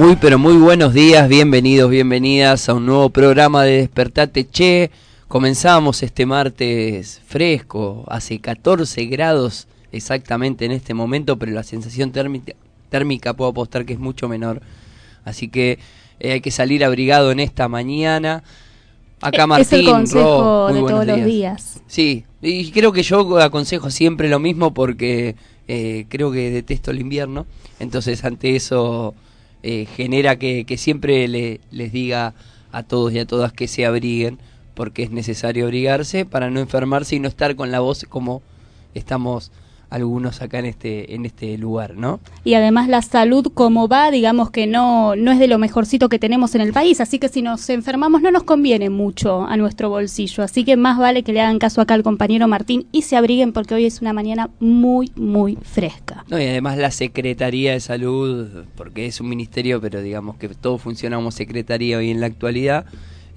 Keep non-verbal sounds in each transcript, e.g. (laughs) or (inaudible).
Muy pero muy buenos días, bienvenidos, bienvenidas a un nuevo programa de Despertate Che. Comenzamos este martes fresco, hace 14 grados exactamente en este momento, pero la sensación térmica, térmica puedo apostar que es mucho menor. Así que eh, hay que salir abrigado en esta mañana. Acá Martín, es el consejo Ro, muy de buenos todos los días. Sí, y creo que yo aconsejo siempre lo mismo porque eh, creo que detesto el invierno. Entonces, ante eso, eh, genera que, siempre le- les diga a todos y a todas que se abriguen, porque es necesario abrigarse para no enfermarse y no estar con la voz como estamos algunos acá en este, en este lugar, ¿no? Y además la salud como va, digamos que no, no es de lo mejorcito que tenemos en el país, así que si nos enfermamos no nos conviene mucho a nuestro bolsillo, así que más vale que le hagan caso acá al compañero Martín y se abriguen porque hoy es una mañana muy, muy fresca. No, y además la Secretaría de Salud, porque es un ministerio, pero digamos que todo funciona como secretaría hoy en la actualidad,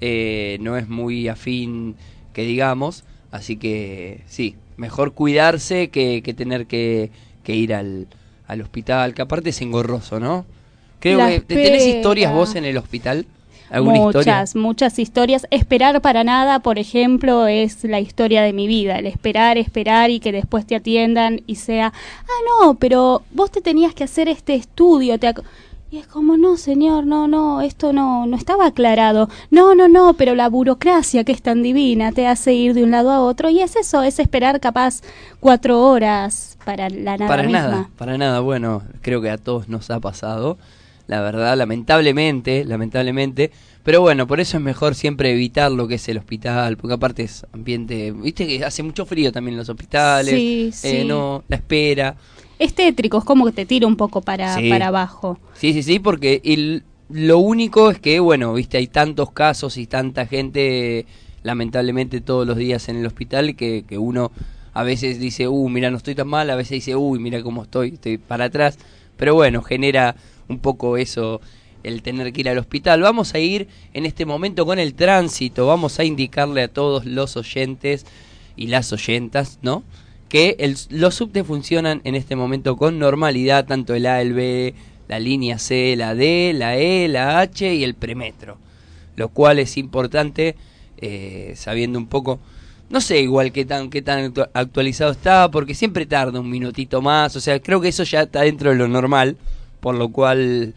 eh, no es muy afín que digamos, así que sí, mejor cuidarse que, que tener que, que ir al, al hospital, que aparte es engorroso, ¿no? Creo La que ¿te- tenés espera. historias vos en el hospital. ¿Alguna Muchas, historia? muchas historias. Esperar para nada, por ejemplo, es la historia de mi vida. El esperar, esperar y que después te atiendan y sea, ah, no, pero vos te tenías que hacer este estudio. Te ac-". Y es como, no, señor, no, no, esto no, no estaba aclarado. No, no, no, pero la burocracia que es tan divina te hace ir de un lado a otro. Y es eso, es esperar capaz cuatro horas para la nada para misma. nada, para nada. Bueno, creo que a todos nos ha pasado, la verdad, lamentablemente, lamentablemente. Pero bueno, por eso es mejor siempre evitar lo que es el hospital, porque aparte es ambiente, viste que hace mucho frío también en los hospitales, Sí, eh, sí. no, la espera. Es tétrico, es como que te tira un poco para, Sí. para abajo. Sí, sí, sí, porque el- lo único es que, bueno, viste, hay tantos casos y tanta gente, lamentablemente, todos los días en el hospital que, que uno a veces dice, uh, mira, no estoy tan mal, a veces dice, uy, mira cómo estoy, estoy para atrás. Pero bueno, genera un poco eso el tener que ir al hospital. Vamos a ir en este momento con el tránsito, vamos a indicarle a todos los oyentes y las oyentas, ¿no? Que el- los subtes funcionan en este momento con normalidad, tanto el A, el B, la línea C, la D, la E, la H y el premetro. Lo cual es importante, eh, sabiendo un poco, no sé igual qué tan, qué tan actu- actualizado está, porque siempre tarda un minutito más, o sea, creo que eso ya está dentro de lo normal, por lo cual,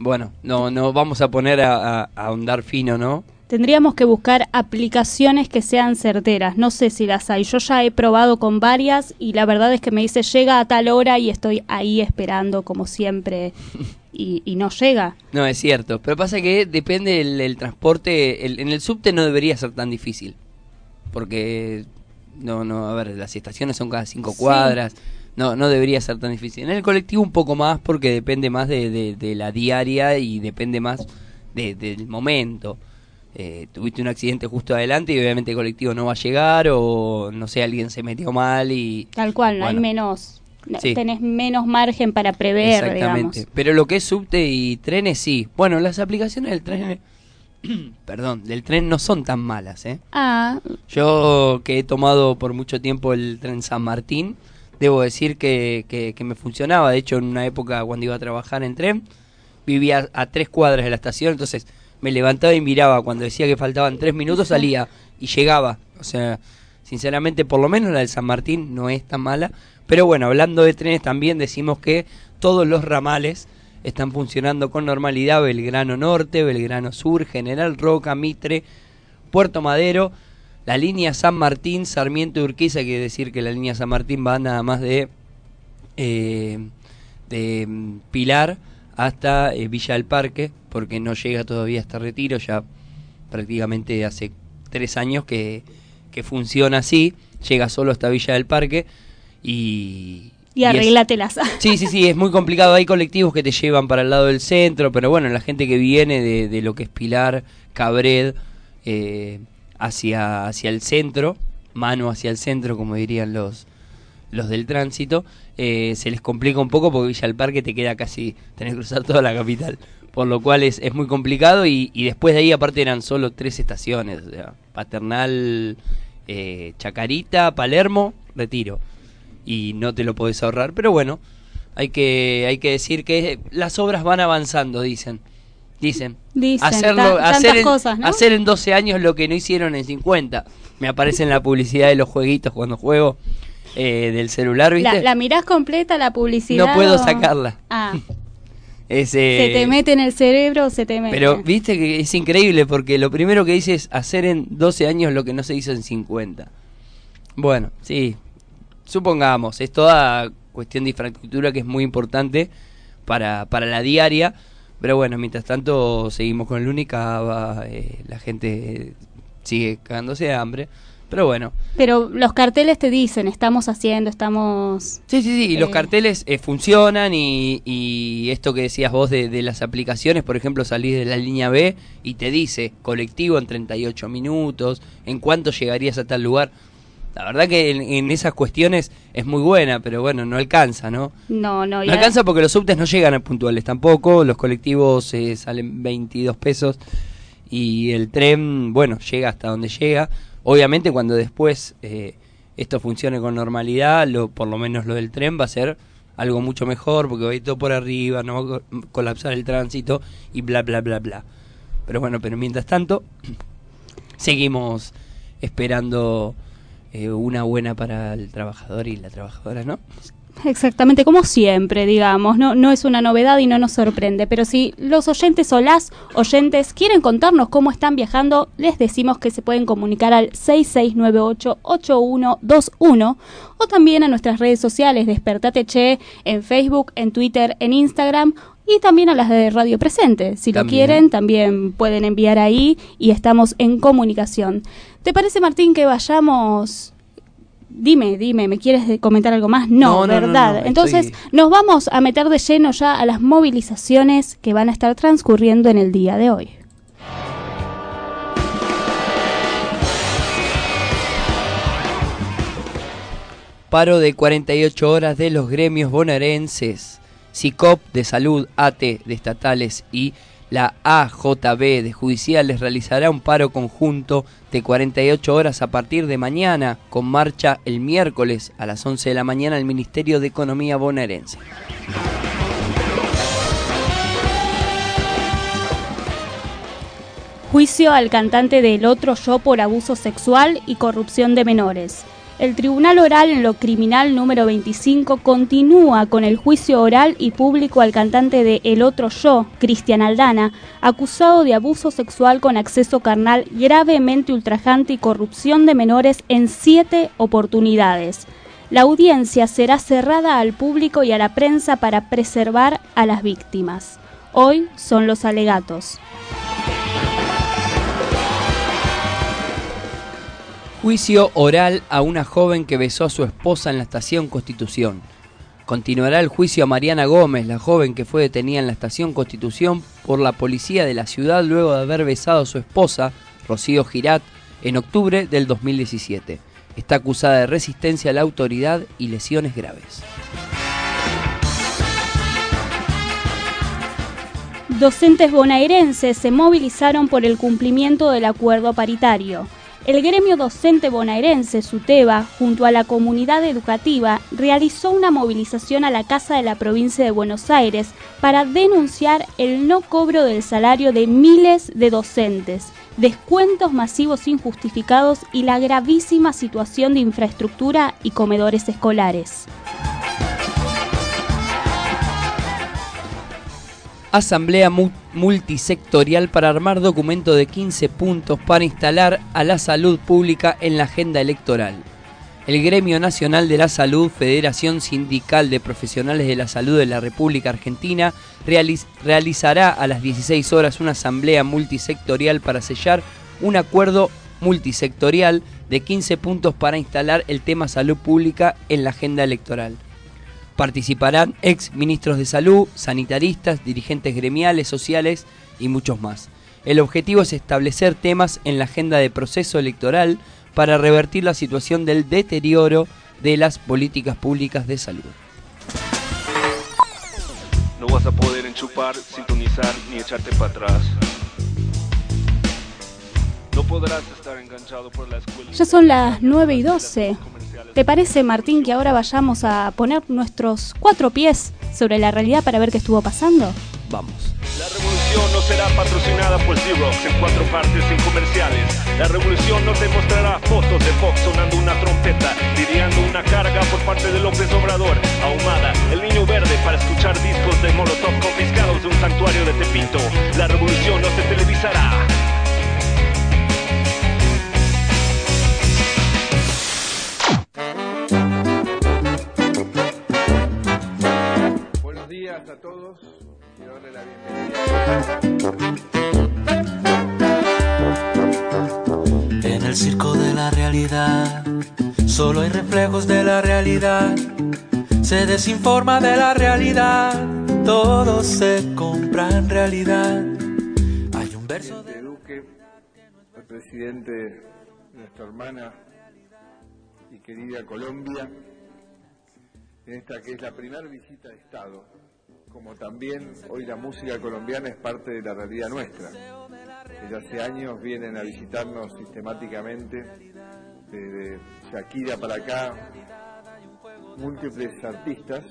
bueno, no, no vamos a poner a, a- a ahondar fino, ¿no? Tendríamos que buscar aplicaciones que sean certeras. No sé si las hay. Yo ya he probado con varias y la verdad es que me dice llega a tal hora y estoy ahí esperando como siempre y, y no llega. No, es cierto. Pero pasa que depende el, el transporte. el- en el subte no debería ser tan difícil. Porque, no, no, a ver, las estaciones son cada cinco Sí. cuadras. No, no debería ser tan difícil. En el colectivo un poco más porque depende más de, de- de la diaria y depende más de- del momento. Eh, tuviste un accidente justo adelante y obviamente el colectivo no va a llegar o no sé, alguien se metió mal y... Tal cual, no hay Bueno. menos. Sí. Tenés menos margen para prever, Exactamente. digamos. Pero lo que es subte y trenes sí. Bueno, las aplicaciones del tren, (clears throat) perdón, del tren no son tan malas, ¿eh? Ah, Yo que he tomado por mucho tiempo el tren San Martín, debo decir que, que, que me funcionaba. De hecho, en una época cuando iba a trabajar en tren, vivía a tres cuadras de la estación, entonces me levantaba y miraba. Cuando decía que faltaban tres minutos, salía y llegaba. O sea, sinceramente, por lo menos la del San Martín no es tan mala. Pero bueno, hablando de trenes también decimos que todos los ramales están funcionando con normalidad. Belgrano Norte, Belgrano Sur, General Roca, Mitre, Puerto Madero, la línea San Martín, Sarmiento y Urquiza, quiere decir que la línea San Martín va nada más de, eh, de mm, Pilar hasta eh, Villa del Parque, porque no llega todavía hasta Retiro, ya prácticamente hace tres años que, que funciona así, llega solo hasta Villa del Parque y, Y arreglatelas. (laughs) Sí, sí, sí, es muy complicado. Hay colectivos que te llevan para el lado del centro, pero bueno, la gente que viene de, de lo que es Pilar, Cabred, eh, hacia, hacia el centro, mano hacia el centro, como dirían los, los del tránsito, eh, se les complica un poco porque Villa del Parque te queda casi, tenés que cruzar toda la capital. Por lo cual es, es muy complicado y, y después de ahí aparte eran solo tres estaciones, o sea, Paternal, eh, Chacarita, Palermo, Retiro y no te lo podés ahorrar. Pero bueno, hay que, hay que decir que las obras van avanzando, dicen. Dicen. Dicen, Hacerlo, hacer, en, cosas, ¿no? hacer en 12 años lo que no hicieron en 50. Me aparece en la publicidad de los jueguitos cuando juego eh, del celular, ¿viste? La, la mirás completa, la publicidad. no puedo o- sacarla. Ah, (laughs) Es, se eh, te mete en el cerebro, se te mete. Pero viste que es increíble porque lo primero que dice es hacer en 12 años lo que no se hizo en 50. Bueno, sí, supongamos, es toda cuestión de infraestructura que es muy importante para, para la diaria, pero bueno, mientras tanto seguimos con el Unicaba, eh, la gente sigue cagándose de hambre, pero bueno. Pero los carteles te dicen, estamos haciendo, estamos... Sí, sí, sí, y los Eh. carteles eh, funcionan y, y esto que decías vos de, de las aplicaciones, por ejemplo, salís de la línea B y te dice colectivo en 38 minutos, en cuánto llegarías a tal lugar. La verdad que en, en esas cuestiones es muy buena, pero bueno, no alcanza, ¿no? No, no, No alcanza porque los subtes no llegan a puntuales tampoco, los colectivos eh, salen 22 pesos y el tren, bueno, llega hasta donde llega. Obviamente cuando después eh, esto funcione con normalidad, lo, por lo menos lo del tren va a ser algo mucho mejor porque va a ir todo por arriba, no va a co- colapsar el tránsito y bla, bla, bla, bla. Pero bueno, pero mientras tanto, (clears throat) seguimos esperando eh, una buena para el trabajador y la trabajadora, ¿no? Exactamente, como siempre, digamos, no, no es una novedad y no nos sorprende, pero si los oyentes o las oyentes quieren contarnos cómo están viajando, les decimos que se pueden comunicar al 6698-8121 o también a nuestras redes sociales, Despertate Che, en Facebook, en Twitter, en Instagram y también a las de Radio Presente. Si lo quieren, también pueden enviar ahí y estamos en comunicación. ¿Te parece, Martín, que vayamos... Dime, dime, ¿me quieres comentar algo más? No, No, no, ¿verdad? no, Entonces, estoy- nos vamos a meter de lleno ya a las movilizaciones que van a estar transcurriendo en el día de hoy. Paro de 48 horas de los gremios bonaerenses. SICOP de salud, AT de estatales y la AJB de judiciales realizará un paro conjunto de 48 horas a partir de mañana, con marcha el miércoles a las 11 de la mañana al Ministerio de Economía bonaerense. Juicio al cantante del Otro Yo por abuso sexual y corrupción de menores. El Tribunal Oral en lo Criminal número 25 continúa con el juicio oral y público al cantante de El Otro Yo, Cristian Aldana, acusado de abuso sexual con acceso carnal gravemente ultrajante y corrupción de menores en siete oportunidades. La audiencia será cerrada al público y a la prensa para preservar a las víctimas. Hoy son los alegatos. Juicio oral a una joven que besó a su esposa en la estación Constitución. Continuará el juicio a Mariana Gómez, la joven que fue detenida en la estación Constitución por la policía de la ciudad luego de haber besado a su esposa, Rocío Girat, en octubre del 2017. Está acusada de resistencia a la autoridad y lesiones graves. Docentes bonaerenses se movilizaron por el cumplimiento del acuerdo paritario. El gremio docente bonaerense, SUTEBA, junto a la comunidad educativa, realizó una movilización a la Casa de la Provincia de Buenos Aires para denunciar el no cobro del salario de miles de docentes, descuentos masivos injustificados y la gravísima situación de infraestructura y comedores escolares. Asamblea mu- multisectorial para armar documento de 15 puntos para instalar a la salud pública en la agenda electoral. El Gremio Nacional de la Salud, Federación Sindical de Profesionales de la Salud de la República Argentina, realiz- realizará a las 16 horas una asamblea multisectorial para sellar un acuerdo multisectorial de 15 puntos para instalar el tema salud pública en la agenda electoral. Participarán ex ministros de salud, sanitaristas, dirigentes gremiales, sociales y muchos más. El objetivo es establecer temas en la agenda de proceso electoral para revertir la situación del deterioro de las políticas públicas de salud. No vas a poder enchupar, sintonizar ni echarte para atrás. No podrás estar enganchado por la escuela. Ya son las 9 y 12. ¿Te parece, Martín, que ahora vayamos a poner nuestros cuatro pies sobre la realidad para ver qué estuvo pasando? Vamos. La revolución no será patrocinada por Xerox en cuatro partes sin comerciales. La revolución no te mostrará fotos de Fox sonando una trompeta, lidiando una carga por parte de López Obrador, ahumada, el niño verde para escuchar discos de Molotov confiscados de un santuario de Tepito. La revolución no se televisará. Días a todos. Quiero darle la bienvenida. En el circo de la realidad, solo hay reflejos de la realidad. Se desinforma de la realidad, todo se compra en realidad. Hay un verso de... Presidente Duque, el presidente de nuestra hermana y querida Colombia, en esta que es la primera visita de Estado, como también hoy la música colombiana es parte de la realidad nuestra. Desde hace años vienen a visitarnos sistemáticamente, desde Shakira para acá, múltiples artistas.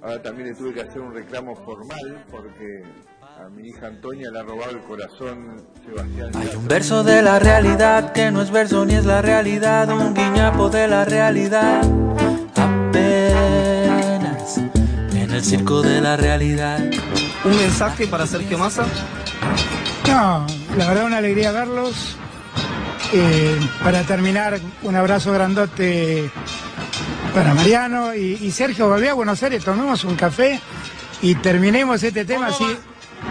Ahora también le tuve que hacer un reclamo formal porque a mi hija Antonia le ha robado el corazón Sebastián. Hay un verso de la realidad que no es verso ni es la realidad, un guiñapo de la realidad. En el circo de la realidad. ¿Un mensaje para Sergio Massa? No, la verdad una alegría verlos. Eh, para terminar, un abrazo grandote para Mariano y, y Sergio. Volví a Buenos Aires, tomemos un café y terminemos este tema así.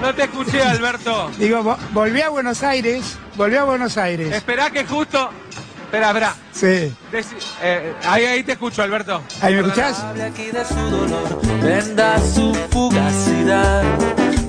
No te escuché, Alberto. Digo, vo- volví a Buenos Aires, volví a Buenos Aires. Esperá que justo. Espera, espera. Sí. Deci- eh, ahí, ahí te escucho, Alberto. ¿Ahí me escuchás? Hable aquí de su dolor, venda su fugacidad.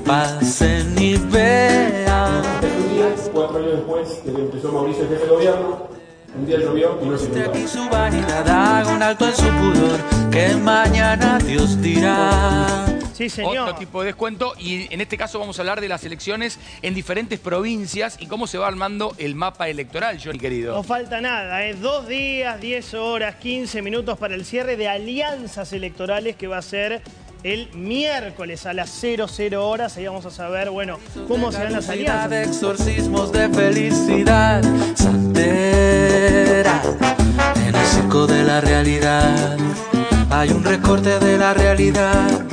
Pasen y vean. Un día, cuatro años después de que empezó Mauricio el jefe de gobierno, un día llovió y no se inundó. aquí su vanidad, haga un alto en su pudor, que mañana Dios dirá. Sí, señor. Otro tipo de descuento y en este caso vamos a hablar de las elecciones en diferentes provincias y cómo se va armando el mapa electoral, Johnny querido. No falta nada, ¿eh? Dos días, 10 horas, 15 minutos para el cierre de alianzas electorales que va a ser el miércoles a las 00 horas. Ahí vamos a saber, bueno, cómo se dan las alianzas. exorcismos de felicidad, santera. En el circo de la realidad hay un recorte de la realidad.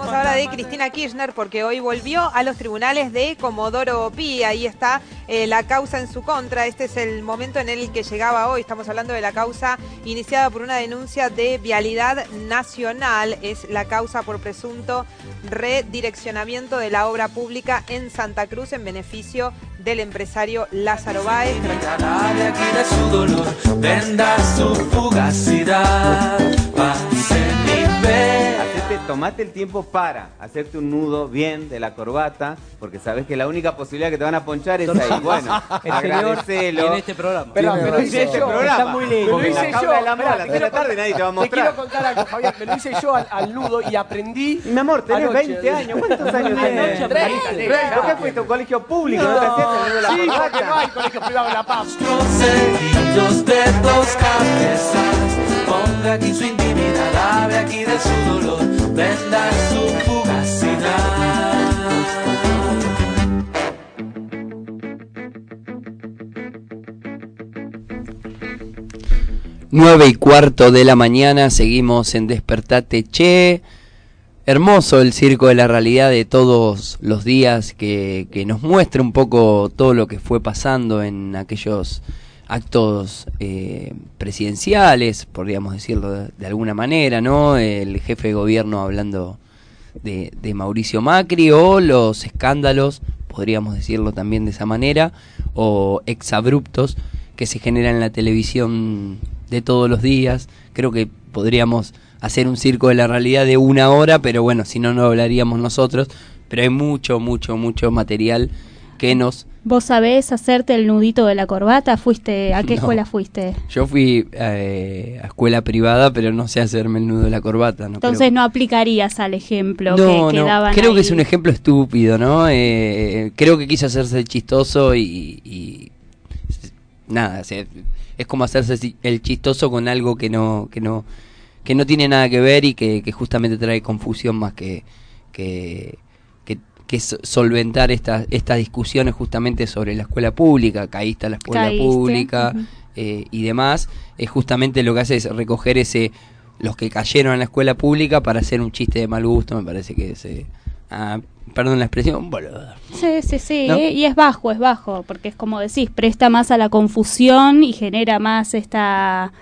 Hablamos ahora de Cristina Kirchner porque hoy volvió a los tribunales de Comodoro Pi. Ahí está eh, la causa en su contra. Este es el momento en el que llegaba hoy. Estamos hablando de la causa iniciada por una denuncia de vialidad nacional. Es la causa por presunto redireccionamiento de la obra pública en Santa Cruz en beneficio del empresario Lázaro Báez. Hable aquí de su dolor, venda su fugacidad. Hacete, tomate el tiempo para hacerte un nudo bien de la corbata, porque sabes que la única posibilidad que te van a ponchar es ahí. Bueno, (laughs) El agradecelo. en este programa. Pero me lo hice este yo, programa. está muy lindo. Porque Me lo la hice jaula yo. de la mala, Mirá, a las te quiero tarde nadie te va a Te mostrar. quiero contar algo, Fabián. Me lo hice yo al, al nudo y aprendí. Mi amor, tenés Anoche. 20 años. ¿Cuántos años tenés? ¿Por qué fuiste a un colegio público? ¿No, te hacías el nudo de la Sí, porque no hay colegio privado en La Paz. De dos cabezas, ponga aquí su hable aquí de su dolor, venda su fugacidad. 9 y cuarto de la mañana, seguimos en Despertate Che. Hermoso el circo de la realidad de todos los días que, que nos muestra un poco todo lo que fue pasando en aquellos actos eh, presidenciales, podríamos decirlo de, de alguna manera, ¿no? El jefe de gobierno hablando de, de Mauricio Macri o los escándalos, podríamos decirlo también de esa manera, o exabruptos que se generan en la televisión de todos los días. Creo que podríamos hacer un circo de la realidad de una hora, pero bueno, si no, no hablaríamos nosotros. Pero hay mucho, mucho, mucho material que nos... ¿Vos sabés hacerte el nudito de la corbata? ¿Fuiste ¿A qué (laughs) No. escuela fuiste? Yo fui eh, a escuela privada, pero no sé hacerme el nudo de la corbata. No Entonces creo- no aplicarías al ejemplo no, que, que daban creo que es un ejemplo estúpido, ¿no? Eh, creo que quiso hacerse chistoso y, y- nada, es como hacerse el chistoso con algo que no que no que no tiene nada que ver y que, que justamente trae confusión más que que, que, so- solventar estas estas discusiones justamente sobre la escuela pública, ahí está la escuela Caíste, pública eh, y demás, es justamente lo que hace es recoger ese los que cayeron en la escuela pública para hacer un chiste de mal gusto, me parece que es, eh, ah, perdón la expresión, boludo. Sí, sí, sí, ¿No? y es bajo, es bajo, porque es como decís, presta más a la confusión y genera más esta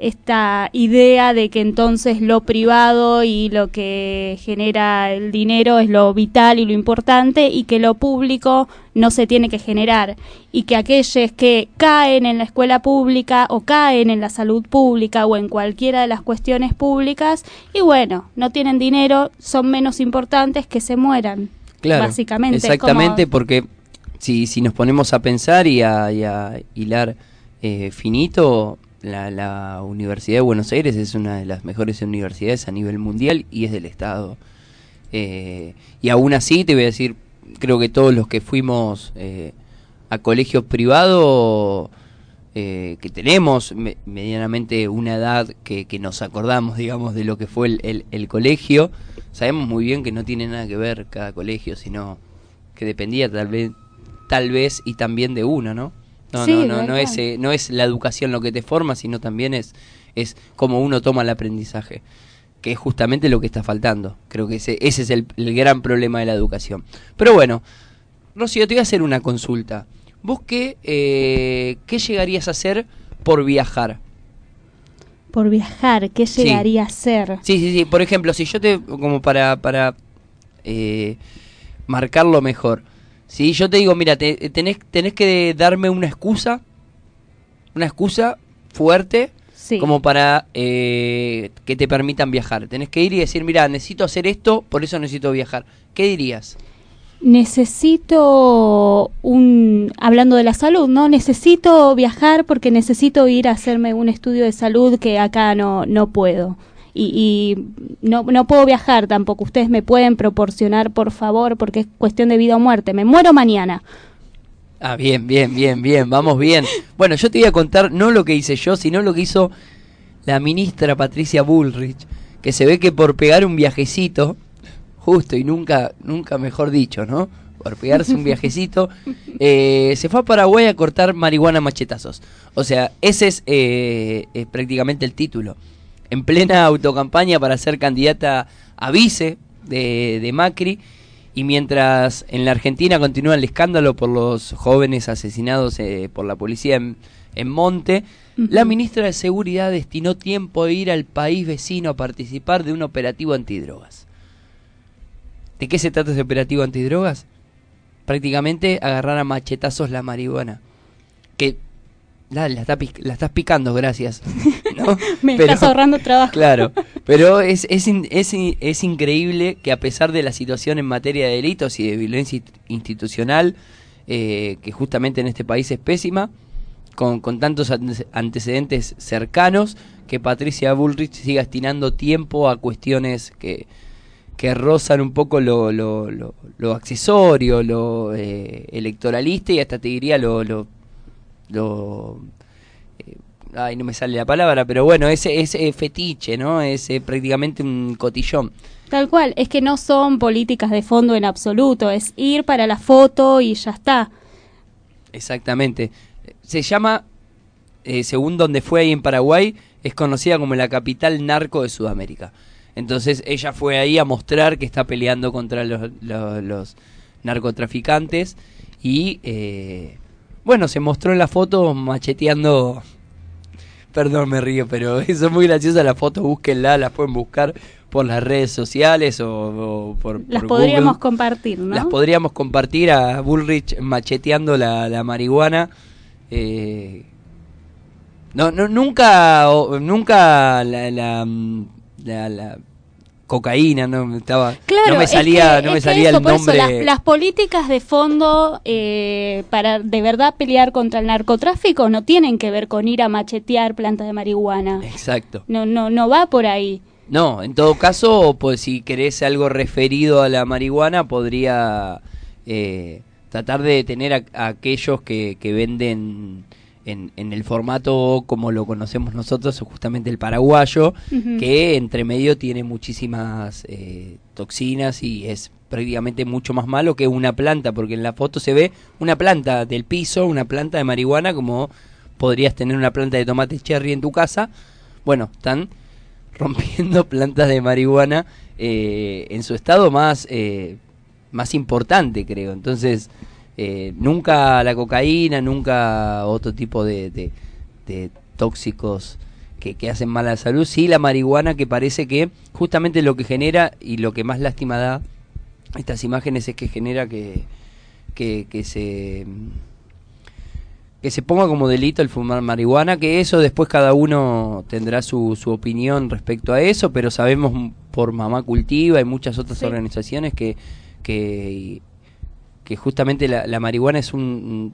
esta idea de que entonces lo privado y lo que genera el dinero es lo vital y lo importante y que lo público no se tiene que generar y que aquellos que caen en la escuela pública o caen en la salud pública o en cualquiera de las cuestiones públicas y bueno, no tienen dinero, son menos importantes que se mueran. Claro, básicamente. exactamente, como- porque si, si nos ponemos a pensar y a, y a hilar eh, finito, la, la Universidad de Buenos Aires es una de las mejores universidades a nivel mundial y es del Estado. Eh, y aún así, te voy a decir, creo que todos los que fuimos eh, a colegios privados, eh, que tenemos me- medianamente una edad que, que nos acordamos, digamos, de lo que fue el, el- el colegio, sabemos muy bien que no tiene nada que ver cada colegio, sino que dependía tal vez, tal vez y también de uno, ¿no? No, Sí, no, no, no es, eh, no es la educación lo que te forma, sino también es, es cómo uno toma el aprendizaje, que es justamente lo que está faltando. Creo que ese, ese es el, el gran problema de la educación. Pero bueno, Rocío, te voy a hacer una consulta. ¿Vos qué, eh, qué llegarías a hacer por viajar? por viajar, ¿qué Sí. llegaría a ser? Sí, sí, sí. Por ejemplo, si yo te, como para, para eh, marcarlo mejor, si yo te digo, mira, te- tenés, tenés que darme una excusa, una excusa fuerte, Sí. como para eh, que te permitan viajar. Tenés que ir y decir, mira, necesito hacer esto, por eso necesito viajar. ¿Qué dirías? Necesito un, hablando de la salud, ¿no? Necesito viajar porque necesito ir a hacerme un estudio de salud que acá no, no puedo. Y, y no, no puedo viajar tampoco. Ustedes me pueden proporcionar, por favor, porque es cuestión de vida o muerte. Me muero mañana. Ah, bien, bien, bien, bien, vamos bien. Bueno, yo te voy a contar no lo que hice yo, sino lo que hizo la ministra Patricia Bullrich, que se ve que por pegar un viajecito, justo y nunca, nunca mejor dicho, ¿no? Por pegarse un viajecito, (laughs) eh, se fue a Paraguay a cortar marihuana machetazos. O sea, ese es eh, eh, prácticamente el título. En plena autocampaña para ser candidata a vice de, de Macri, y mientras en la Argentina continúa el escándalo por los jóvenes asesinados eh, por la policía en, en Monte, la ministra de Seguridad destinó tiempo a ir al país vecino a participar de un operativo antidrogas. ¿De qué se trata ese operativo antidrogas? Prácticamente agarrar a machetazos la marihuana. Que la, la, está pic- la estás picando, gracias. (laughs) ¿no? (laughs) Me Pero- estás ahorrando trabajo. Claro, (laughs) pero es, es, es, es increíble que a pesar de la situación en materia de delitos y de violencia inst- institucional, eh, que justamente en este país es pésima, con, con tantos ante- antecedentes cercanos, que Patricia Bullrich siga destinando tiempo a cuestiones que, que rozan un poco lo, lo, lo, lo accesorio, lo eh, electoralista y hasta te diría lo... lo, eh, ay, no me sale la palabra, pero bueno, ese es fetiche, ¿no? Es prácticamente un cotillón. Tal cual, es que no son políticas de fondo en absoluto, es ir para la foto y ya está. Exactamente. Se llama, eh, según donde fue ahí en Paraguay, es conocida como la capital narco de Sudamérica. Entonces ella fue ahí a mostrar que está peleando contra los, los- los narcotraficantes y, eh, bueno, se mostró en la foto macheteando... Perdón, me río, pero (laughs) eso es muy graciosa la foto, búsquenla, la pueden buscar por las redes sociales o, o por, Las por podríamos Google. compartir, ¿no? Las podríamos compartir a Bullrich macheteando la, la marihuana. eh, no, no, nunca, nunca la, la, mm, la, la cocaína, no me estaba, Claro, no me es salía, que- no me salía eso, el eso, nombre. las, las políticas de fondo eh, para de verdad pelear contra el narcotráfico no tienen que ver con ir a machetear plantas de marihuana. Exacto. No, no, no va por ahí. No, en todo caso, pues si querés algo referido a la marihuana, podría eh, tratar de detener a, a aquellos que, que venden en, en el formato como lo conocemos nosotros, justamente el paraguayo, que entre medio tiene muchísimas eh, toxinas y es prácticamente mucho más malo que una planta, porque en la foto se ve una planta del piso, una planta de marihuana, como podrías tener una planta de tomate cherry en tu casa. Bueno, están (laughs) rompiendo plantas de marihuana eh, en su estado más, eh, más importante, creo. Entonces, eh, nunca la cocaína, nunca otro tipo de, de- de tóxicos que, que hacen mal a la salud. Sí, la marihuana que parece que justamente lo que genera y lo que más lástima da estas imágenes es que genera que, que, que se que se ponga como delito el fumar marihuana, que eso después cada uno tendrá su, su opinión respecto a eso, pero sabemos por Mamá Cultiva y muchas otras Sí. organizaciones que, que, que justamente la, marihuana es un,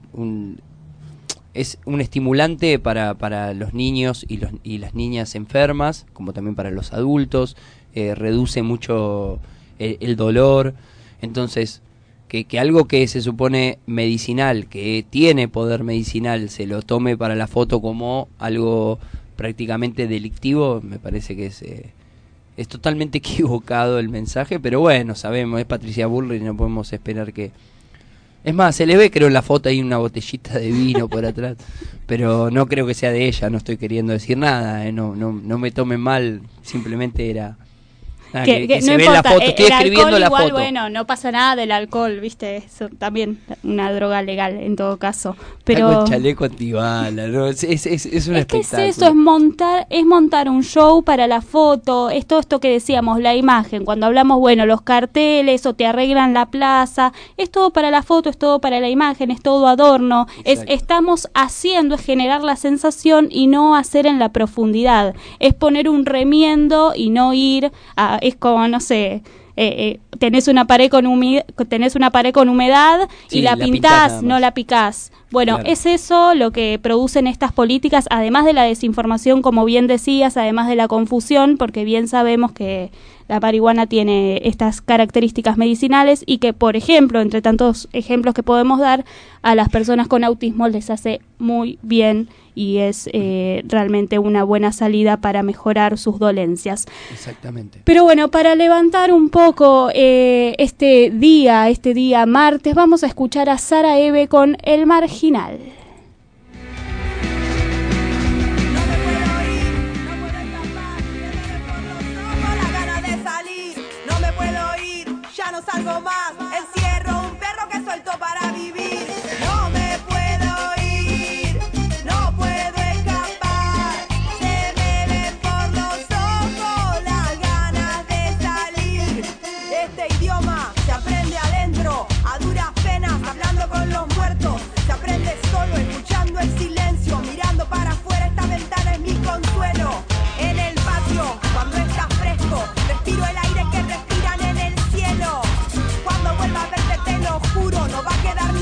es un estimulante para, para los niños y, los, y las niñas enfermas, como también para los adultos, eh, reduce mucho el, el dolor, entonces que, que algo que se supone medicinal, que tiene poder medicinal, se lo tome para la foto como algo prácticamente delictivo, me parece que es, eh, es totalmente (laughs) equivocado el mensaje, pero bueno, sabemos, es Patricia Bullrich, no podemos esperar que... Es más, se le ve creo en la foto hay una botellita de vino por atrás, pero no creo que sea de ella, no estoy queriendo decir nada, eh, no, no, no me tomen mal, simplemente era... que, que se ve en la foto, eh, estoy el escribiendo alcohol la igual, foto. bueno, no pasa nada del alcohol, viste, eso también una droga legal en todo caso. Está Pero con chaleco antibala, ¿no? es, es, es, es un ¿Qué es espectáculo. eso? Es montar, es montar un show para la foto, es todo esto que decíamos, la imagen, cuando hablamos, bueno, los carteles o te arreglan la plaza, es todo para la foto, es todo para la imagen, es todo adorno, es estamos haciendo, es generar la sensación y no hacer en la profundidad, es poner un remiendo y no ir a, es como, no sé, eh, eh, tenés una pared con humi- tenés una pared con humedad Sí, y la, la pintás no la picás. Bueno, Claro. es eso lo que producen estas políticas, además de la desinformación, como bien decías, además de la confusión, porque bien sabemos que la marihuana tiene estas características medicinales y que, por ejemplo, entre tantos ejemplos que podemos dar, a las personas con autismo les hace muy bien y es eh, realmente una buena salida para mejorar sus dolencias. Exactamente. Pero bueno, para levantar un poco eh, este día, este día martes, vamos a escuchar a Sara Eve con El Marginal. Salgo más. Encierro un perro que suelto para vivir. No me puedo ir, no puedo escapar. Se me ven por los ojos las ganas de salir. Este idioma se aprende adentro, a duras penas, hablando con los muertos. Se aprende solo, escuchando el silencio, mirando para afuera. Esta ventana es mi consuelo. En el patio, cuando está fresco, respiro el aire quedarme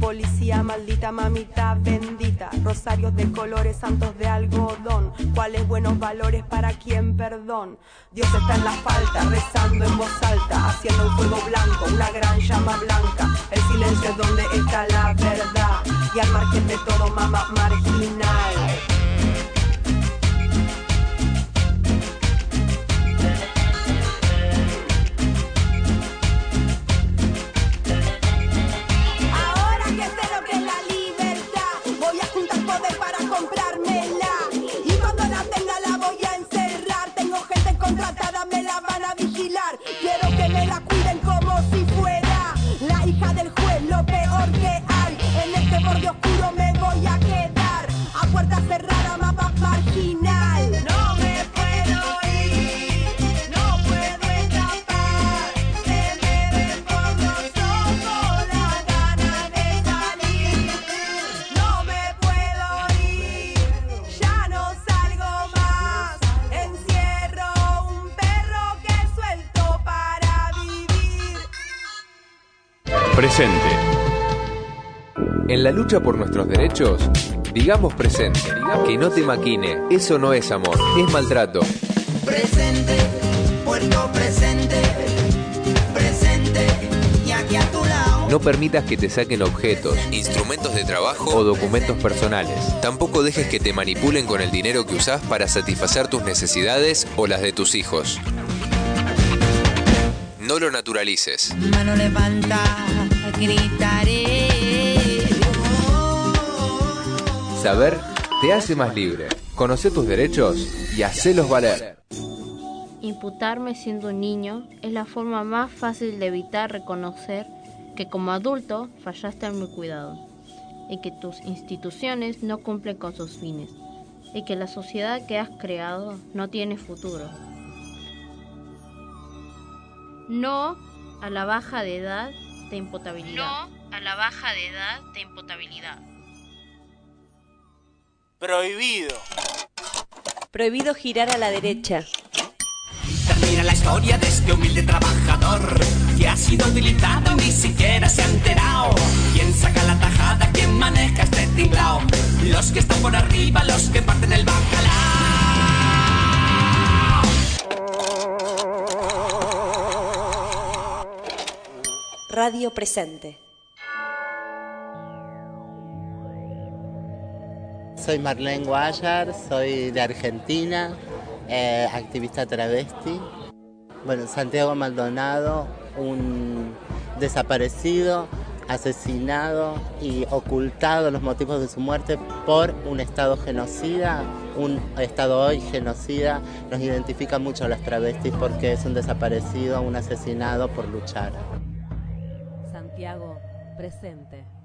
policía, maldita mamita bendita. Rosarios de colores, santos de algodón. ¿Cuáles buenos valores para quien perdón? Dios está en la falta, rezando en voz alta, haciendo un fuego blanco, una gran llama blanca. El silencio es donde está la verdad. Y al margen de todo, mamá marginal. La lucha por nuestros derechos, digamos presente. Que no te maquine, eso no es amor, es maltrato. Presente, puerto presente, presente y aquí a tu lado. No permitas que te saquen objetos, instrumentos de trabajo o documentos personales. Tampoco dejes que te manipulen con el dinero que usás para satisfacer tus necesidades o las de tus hijos. No lo naturalices. Mano levanta, gritaré. Saber te hace más libre. Conoce tus derechos y hacelos valer. Imputarme siendo un niño es la forma más fácil de evitar reconocer que como adulto fallaste en mi cuidado y que tus instituciones no cumplen con sus fines y que la sociedad que has creado no tiene futuro. No a la baja de edad de imputabilidad. No a la baja de edad de imputabilidad. Prohibido. Prohibido girar a la derecha. Termina la historia de este humilde trabajador que ha sido utilizado y ni siquiera se ha enterado. ¿Quién saca la tajada? ¿Quién maneja este tinglao? Los que están por arriba, los que parten el Radio presente. Soy Marlene Guayar, soy de Argentina, eh, activista travesti. Bueno, Santiago Maldonado, un desaparecido, asesinado y ocultado los motivos de su muerte por un Estado genocida, un Estado hoy genocida. Nos identifica mucho a las travestis porque es un desaparecido, un asesinado por luchar. Santiago presente.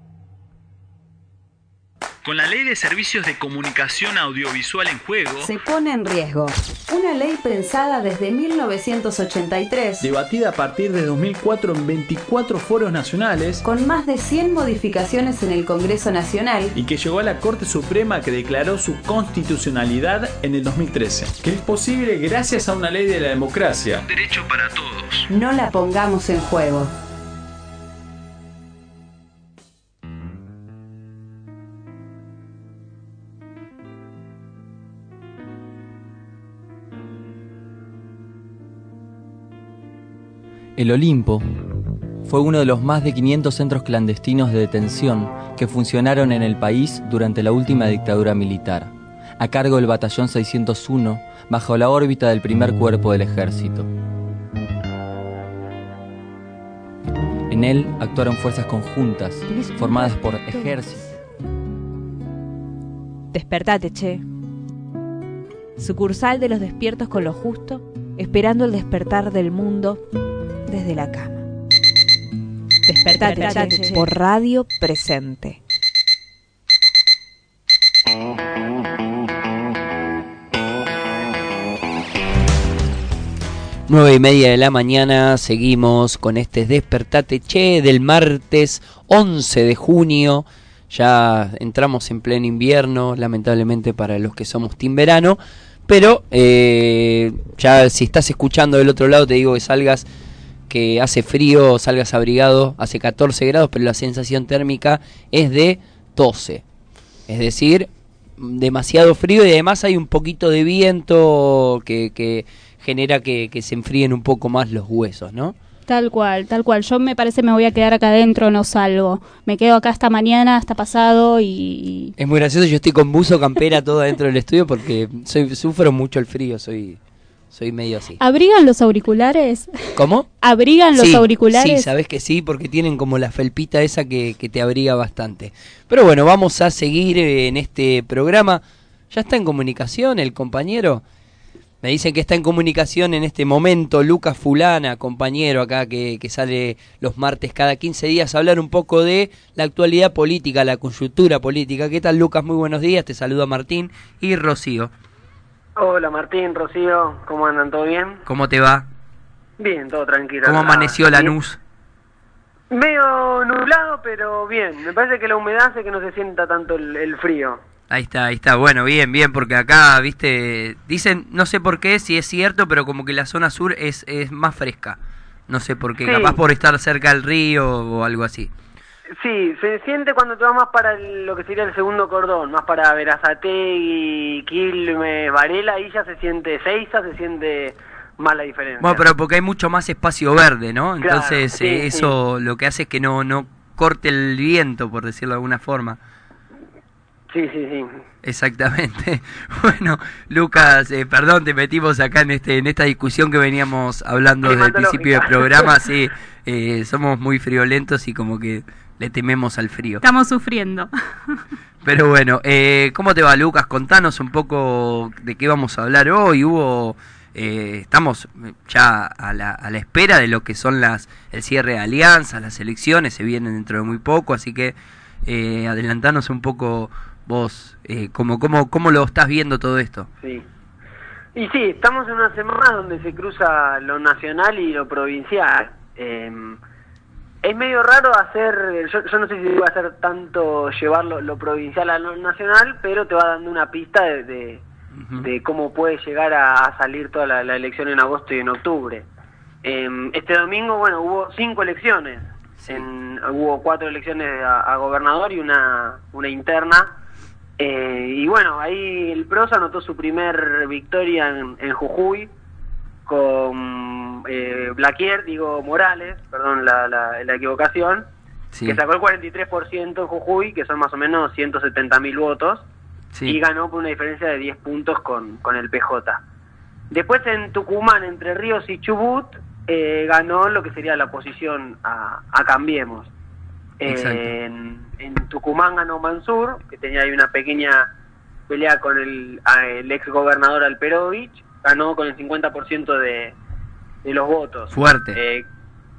Con la Ley de Servicios de Comunicación Audiovisual en juego, Se pone en riesgo. Una ley pensada desde 1983, debatida a partir de 2004 en 24 foros nacionales con más de 100 modificaciones en el Congreso Nacional, y que llegó a la Corte Suprema que declaró su constitucionalidad en el 2013, que es posible gracias a una ley de la democracia. derecho para todos. no la pongamos en juego. El Olimpo fue uno de los más de 500 centros clandestinos de detención que funcionaron en el país durante la última dictadura militar, a cargo del Batallón 601, bajo la órbita del primer cuerpo del ejército. En él actuaron fuerzas conjuntas, formadas por ejércitos. Despertate, che. Sucursal de los despiertos con lo justo, esperando el despertar del mundo desde la cama. Despertate, por radio presente. Nueve y media de la mañana, seguimos con este Despertate Che del martes 11 de junio. Ya entramos en pleno invierno, lamentablemente para los que somos team verano. Pero eh, ya si estás escuchando del otro lado, te digo que salgas que hace frío, salgas abrigado, hace 14 grados, pero la sensación térmica es de 12. Es decir, demasiado frío y además hay un poquito de viento que, que genera que, que se enfríen un poco más los huesos, ¿no? Tal cual, tal cual. Yo me parece me voy a quedar acá adentro, no salgo. Me quedo acá hasta mañana, hasta pasado y... Es muy gracioso, yo estoy con buzo, campera, todo dentro del estudio porque soy, sufro mucho el frío, soy, soy medio así. ¿Abrigan los auriculares? ¿Cómo? (laughs) ¿Abrigan los Sí, auriculares? Sí, sabes que sí, porque tienen como la felpita esa que, que te abriga bastante. Pero bueno, vamos a seguir eh, en este programa. ¿Ya está en comunicación el compañero? Me dicen que está en comunicación en este momento Lucas Fulana, compañero acá que, que sale los martes cada 15 días a hablar un poco de la actualidad política, la coyuntura política. ¿Qué tal Lucas? Muy buenos días, te saluda Martín y Rocío. Hola Martín, Rocío, ¿cómo andan? ¿Todo bien? ¿Cómo te va? Bien, todo tranquilo. ¿Cómo amaneció Lanús? Medio nublado, pero bien. Me parece que la humedad hace que no se sienta tanto el, el frío. Ahí está, ahí está. Bueno, bien, bien, porque acá, viste, dicen, no sé por qué, si es cierto, pero como que la zona sur es, es más fresca. No sé por qué, Sí. capaz por estar cerca del río o algo así. Sí, se siente cuando te vas más para el- lo que sería el segundo cordón, más para Verazategui, Quilmes, Varela, ahí ya se siente Seiza, se siente más la diferencia. Bueno, pero porque hay mucho más espacio verde, ¿no? Claro, Entonces sí, eh, sí. eso lo que hace es que no, no corte el viento, por decirlo de alguna forma. Sí, sí, sí. Exactamente. (laughs) Bueno, Lucas, eh, perdón, te metimos acá en este en esta discusión que veníamos hablando desde el principio del programa. (laughs) Sí, eh, somos muy friolentos y como que le tememos al frío. Estamos sufriendo. (laughs) Pero bueno, eh, ¿cómo te va, Lucas? Contanos un poco de qué vamos a hablar hoy. Hubo, eh, estamos ya a la, a la espera de lo que son las el cierre de alianzas, las elecciones se vienen dentro de muy poco, así que eh, adelantanos un poco vos, eh, cómo, cómo, cómo lo estás viendo todo esto. Sí. Y sí, estamos en una semana donde se cruza lo nacional y lo provincial. Eh, es medio raro hacer, yo, yo no sé si va a hacer tanto llevar lo, provincial a lo nacional, pero te va dando una pista de, de, de cómo puede llegar a, a salir toda la, la elección en agosto y en octubre. Eh, este domingo, bueno, hubo cinco elecciones. En- hubo cuatro elecciones a, a gobernador y una, una interna. Eh, y bueno, ahí el PROS anotó su primer victoria en, en Jujuy con eh, Blaquier, digo Morales, perdón la, la, la equivocación, Sí. que sacó el 43% en Jujuy, que son más o menos 170 mil votos, Sí. y ganó por una diferencia de 10 puntos con, con el PJ. Después en Tucumán, Entre Ríos y Chubut, eh, ganó lo que sería la oposición a, a Cambiemos. Eh, en, en Tucumán ganó Mansur, que tenía ahí una pequeña pelea con el, el ex gobernador Alperovich, ganó con el 50% de, de los votos. Fuerte. Eh,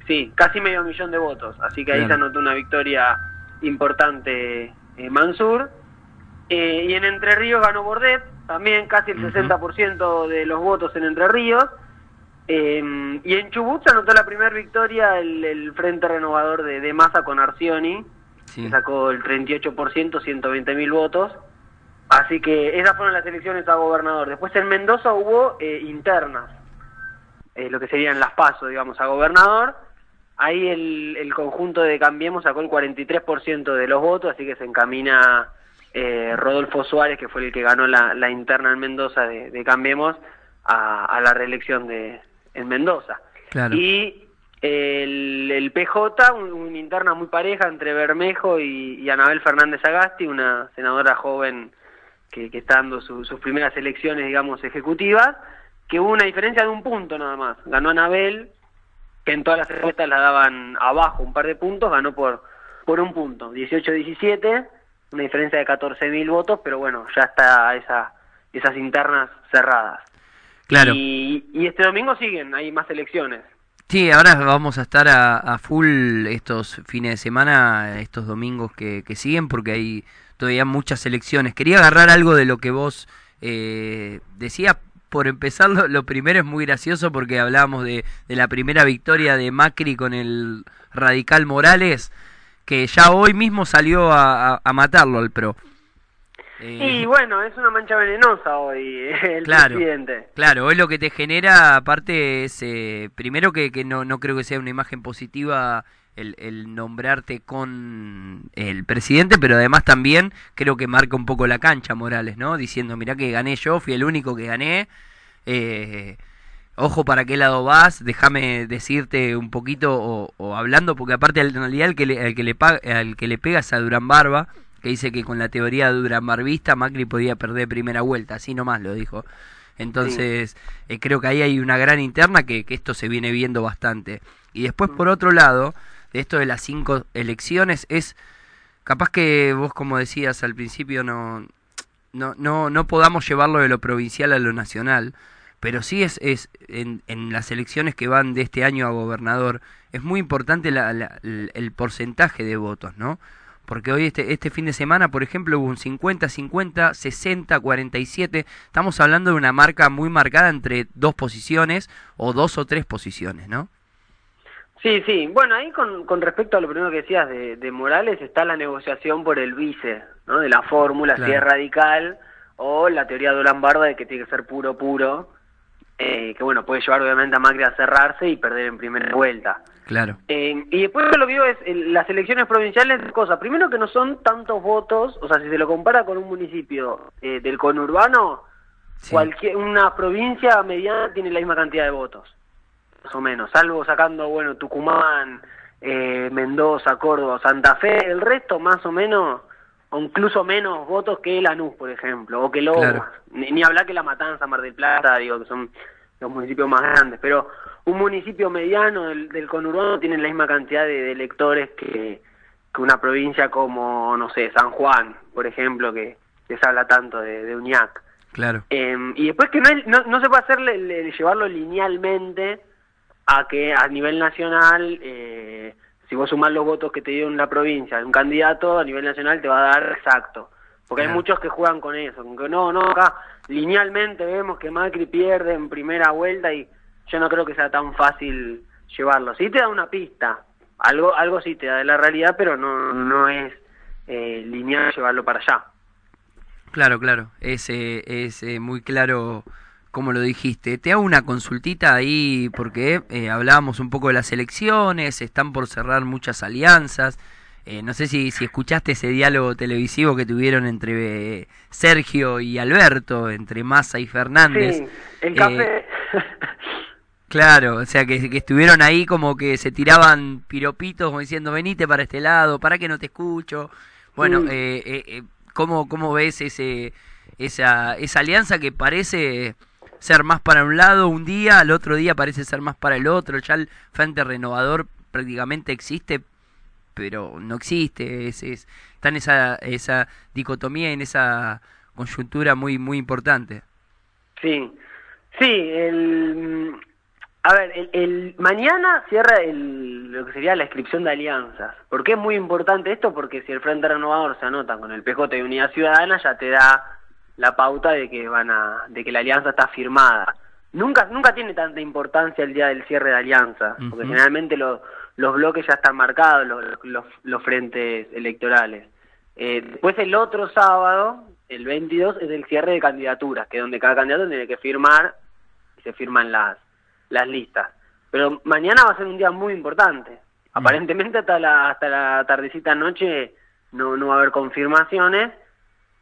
sí, casi medio millón de votos, así que ahí se anotó una victoria importante eh, Mansur. Eh, y en Entre Ríos ganó Bordet, también casi el 60% de los votos en Entre Ríos. Eh, y en Chubut se anotó la primera victoria el, el Frente Renovador de, de Massa con Arcioni, que sacó el 38%, 120 mil votos. Así que esas fueron las elecciones a gobernador. Después en Mendoza hubo eh, internas, eh, lo que serían las pasos, digamos, a gobernador. Ahí el, el conjunto de Cambiemos sacó el 43% de los votos, así que se encamina eh, Rodolfo Suárez, que fue el que ganó la, la interna en Mendoza de, de Cambiemos, a, a la reelección de en Mendoza. Claro. Y el, el PJ, un- una interna muy pareja entre Bermejo y, y Anabel Fernández Agasti, una senadora joven que, que está dando su- sus primeras elecciones, digamos, ejecutivas, que hubo una diferencia de un punto nada más. Ganó Anabel, que en todas las encuestas la daban abajo un par de puntos, ganó por, por un punto, 18-17, una diferencia de 14.000 votos, pero bueno, ya está esa, esas internas cerradas. Claro. Y, y este domingo siguen, hay más elecciones. Sí, ahora vamos a estar a, a full estos fines de semana, estos domingos que, que siguen, porque hay todavía muchas elecciones. Quería agarrar algo de lo que vos eh, decías. Por empezar, lo, lo primero es muy gracioso porque hablábamos de, de la primera victoria de Macri con el radical Morales, que ya hoy mismo salió a, a- a matarlo al PRO. Eh, Y bueno, es una mancha venenosa hoy el Claro, presidente. claro, hoy lo que te genera, aparte, es eh, primero que, que no, no creo que sea una imagen positiva el, el nombrarte con el presidente, pero además también creo que marca un poco la cancha Morales, ¿no? Diciendo, mirá que gané yo, fui el único que gané. eh, ojo para qué lado vas, déjame decirte un poquito o, o hablando, porque aparte en realidad el que le, al que le, que le pega es a Durán Barba, que dice que con la teoría de Durán Barbista Macri podía perder primera vuelta, así nomás lo dijo. Entonces, eh, creo que ahí hay una gran interna que, que esto se viene viendo bastante. Y después, por otro lado, de esto de las cinco elecciones, es capaz que vos, como decías al principio, no, no, no, no podamos llevarlo de lo provincial a lo nacional, pero sí es, es en, en las elecciones que van de este año a gobernador, es muy importante la- la- el, porcentaje de votos, ¿no? Porque hoy este, este fin de semana, por ejemplo, hubo un 50, 50, 60, 47. Estamos hablando de una marca muy marcada entre dos posiciones o dos o tres posiciones, ¿no? Sí, sí. Bueno, ahí con, con respecto a lo primero que decías de, de Morales está la negociación por el vice, ¿no? De la fórmula, si es radical, o la teoría de Barba de que tiene que ser puro, puro, eh, que bueno, puede llevar obviamente a Macri a cerrarse y perder en primera vuelta. Claro. Eh, y después lo que digo es, eh, las elecciones provinciales, dos cosas. Primero que no son tantos votos, o sea, si se lo compara con un municipio eh, del conurbano, cualquier una provincia mediana tiene la misma cantidad de votos, más o menos, salvo sacando, bueno, Tucumán, eh, Mendoza, Córdoba, Santa Fe, el resto más o menos, o incluso menos votos que Lanús, por ejemplo, o que Lomas, Claro. ni, ni hablar que La Matanza, Mar del Plata, digo, que son los municipios más grandes, pero un municipio mediano del, del conurbano tiene la misma cantidad de, de electores que, que una provincia como, no sé, San Juan, por ejemplo, que, que se habla tanto de, de Uñac. Claro. Eh, y después que no, hay- no, no se puede hacerle le- llevarlo linealmente a que a nivel nacional, eh, si vos sumás los votos que te dio en la provincia, un candidato a nivel nacional te va a dar exacto. Porque hay muchos que juegan con eso, con que no, no, acá linealmente vemos que Macri pierde en primera vuelta y yo no creo que sea tan fácil llevarlo. Sí te da una pista, algo algo sí te da de la realidad, pero no, no es eh, lineal llevarlo para allá. Claro, claro. Es, eh, es eh, muy claro como lo dijiste. Te hago una consultita ahí porque eh, hablábamos un poco de las elecciones, están por cerrar muchas alianzas. Eh, no sé si, si escuchaste ese diálogo televisivo que tuvieron entre eh, Sergio y Alberto, entre Massa y Fernández. Sí, el Eh, café. Claro, o sea que, que estuvieron ahí como que se tiraban piropitos como diciendo venite para este lado, para que no te escucho. Bueno, Mm. eh, eh, ¿cómo, ¿cómo ves ese esa, esa alianza que parece ser más para un lado un día, al otro día parece ser más para el otro? Ya el Frente Renovador prácticamente existe, pero no existe. Es, es- está en esa, esa dicotomía, en esa coyuntura muy, muy importante. Sí, sí, el, a ver, el, el- mañana cierra el, lo que sería la inscripción de alianzas. ¿Por qué es muy importante esto? Porque si el Frente Renovador se anota con el PJ de Unidad Ciudadana, ya te da la pauta de que van a, de que la alianza está firmada. Nunca, nunca tiene tanta importancia el día del cierre de alianzas, porque generalmente lo- los bloques ya están marcados, los, los, los frentes electorales. Eh, después el otro sábado, el 22, es el cierre de candidaturas, que es donde cada candidato tiene que firmar y se firman las, las listas. Pero mañana va a ser un día muy importante. Aparentemente hasta la, hasta la tardecita noche no, no va a haber confirmaciones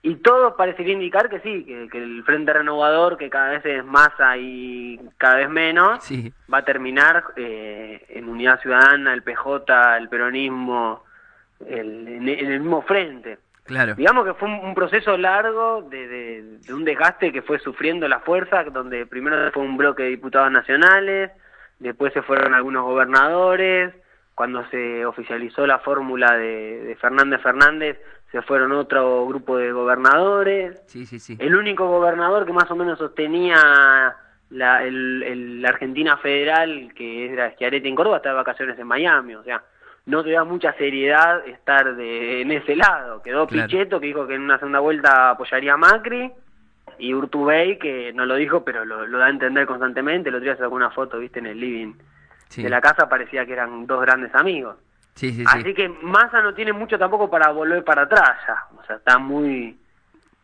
y todo parecería indicar que sí, que, que el Frente Renovador, que cada vez es masa y cada vez menos, Sí. va a terminar eh, en Unidad Ciudadana, el PJ, el peronismo, el- en, en el mismo frente. Claro. Digamos que fue un, un proceso largo de, de- de un desgaste que fue sufriendo la fuerza, donde primero fue un bloque de diputados nacionales, después se fueron algunos gobernadores, cuando se oficializó la fórmula de, de Fernández Fernández, se fueron otro grupo de gobernadores. Sí, sí, sí. El único gobernador que más o menos sostenía la, el, Argentina federal, que era Schiaretti en Córdoba, estaba de vacaciones en Miami, o sea, no te da mucha seriedad estar de, en ese lado. Quedó Claro. Pichetto, que dijo que en una segunda vuelta apoyaría a Macri, y Urtubey, que no lo dijo, pero lo, lo da a entender constantemente. El otro día sacó una foto, viste, en el living Sí. de la casa, parecía que eran dos grandes amigos. Sí, sí, sí. Así que Massa no tiene mucho tampoco para volver para atrás ya. O sea, está muy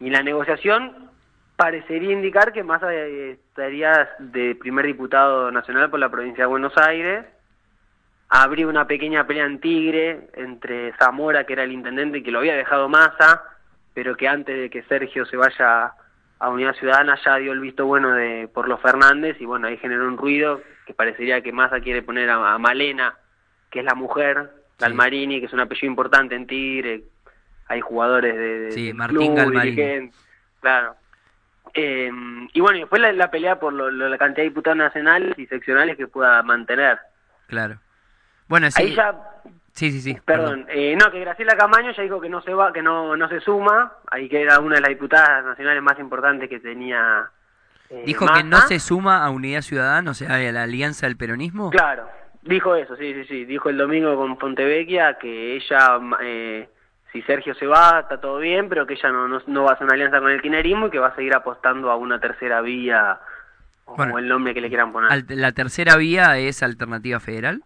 Y la negociación parecería indicar que Massa eh, estaría de primer diputado nacional por la provincia de Buenos Aires. Habría una pequeña pelea en Tigre entre Zamora, que era el intendente y que lo había dejado Massa, pero que antes de que Sergio se vaya a Unidad Ciudadana ya dio el visto bueno de por los Fernández y bueno, ahí generó un ruido que parecería que Massa quiere poner a, a Malena, que es la mujer, Galmarini, que es un apellido importante en Tigre, hay jugadores de, Sí, Martín club, Galmarini. claro. Eh, y bueno, y después la, la pelea por lo- lo- la cantidad de diputados nacionales y seccionales que pueda mantener. Claro. Bueno, sí. Ahí ya, Sí, sí, sí. perdón, eh, no, que Graciela Camaño ya dijo que no se va, que no, no se suma, ahí que era una de las diputadas nacionales más importantes que tenía. eh, Dijo que no se suma a Unidad Ciudadana, o sea, a la Alianza del Peronismo. Claro, dijo eso, sí, sí, sí. Dijo el domingo con Fontevecchia que ella, eh, si Sergio se va, está todo bien, pero que ella no, no, no va a hacer una alianza con el kirchnerismo y que va a seguir apostando a una tercera vía, o Bueno, el nombre que le quieran poner. La tercera vía es Alternativa Federal.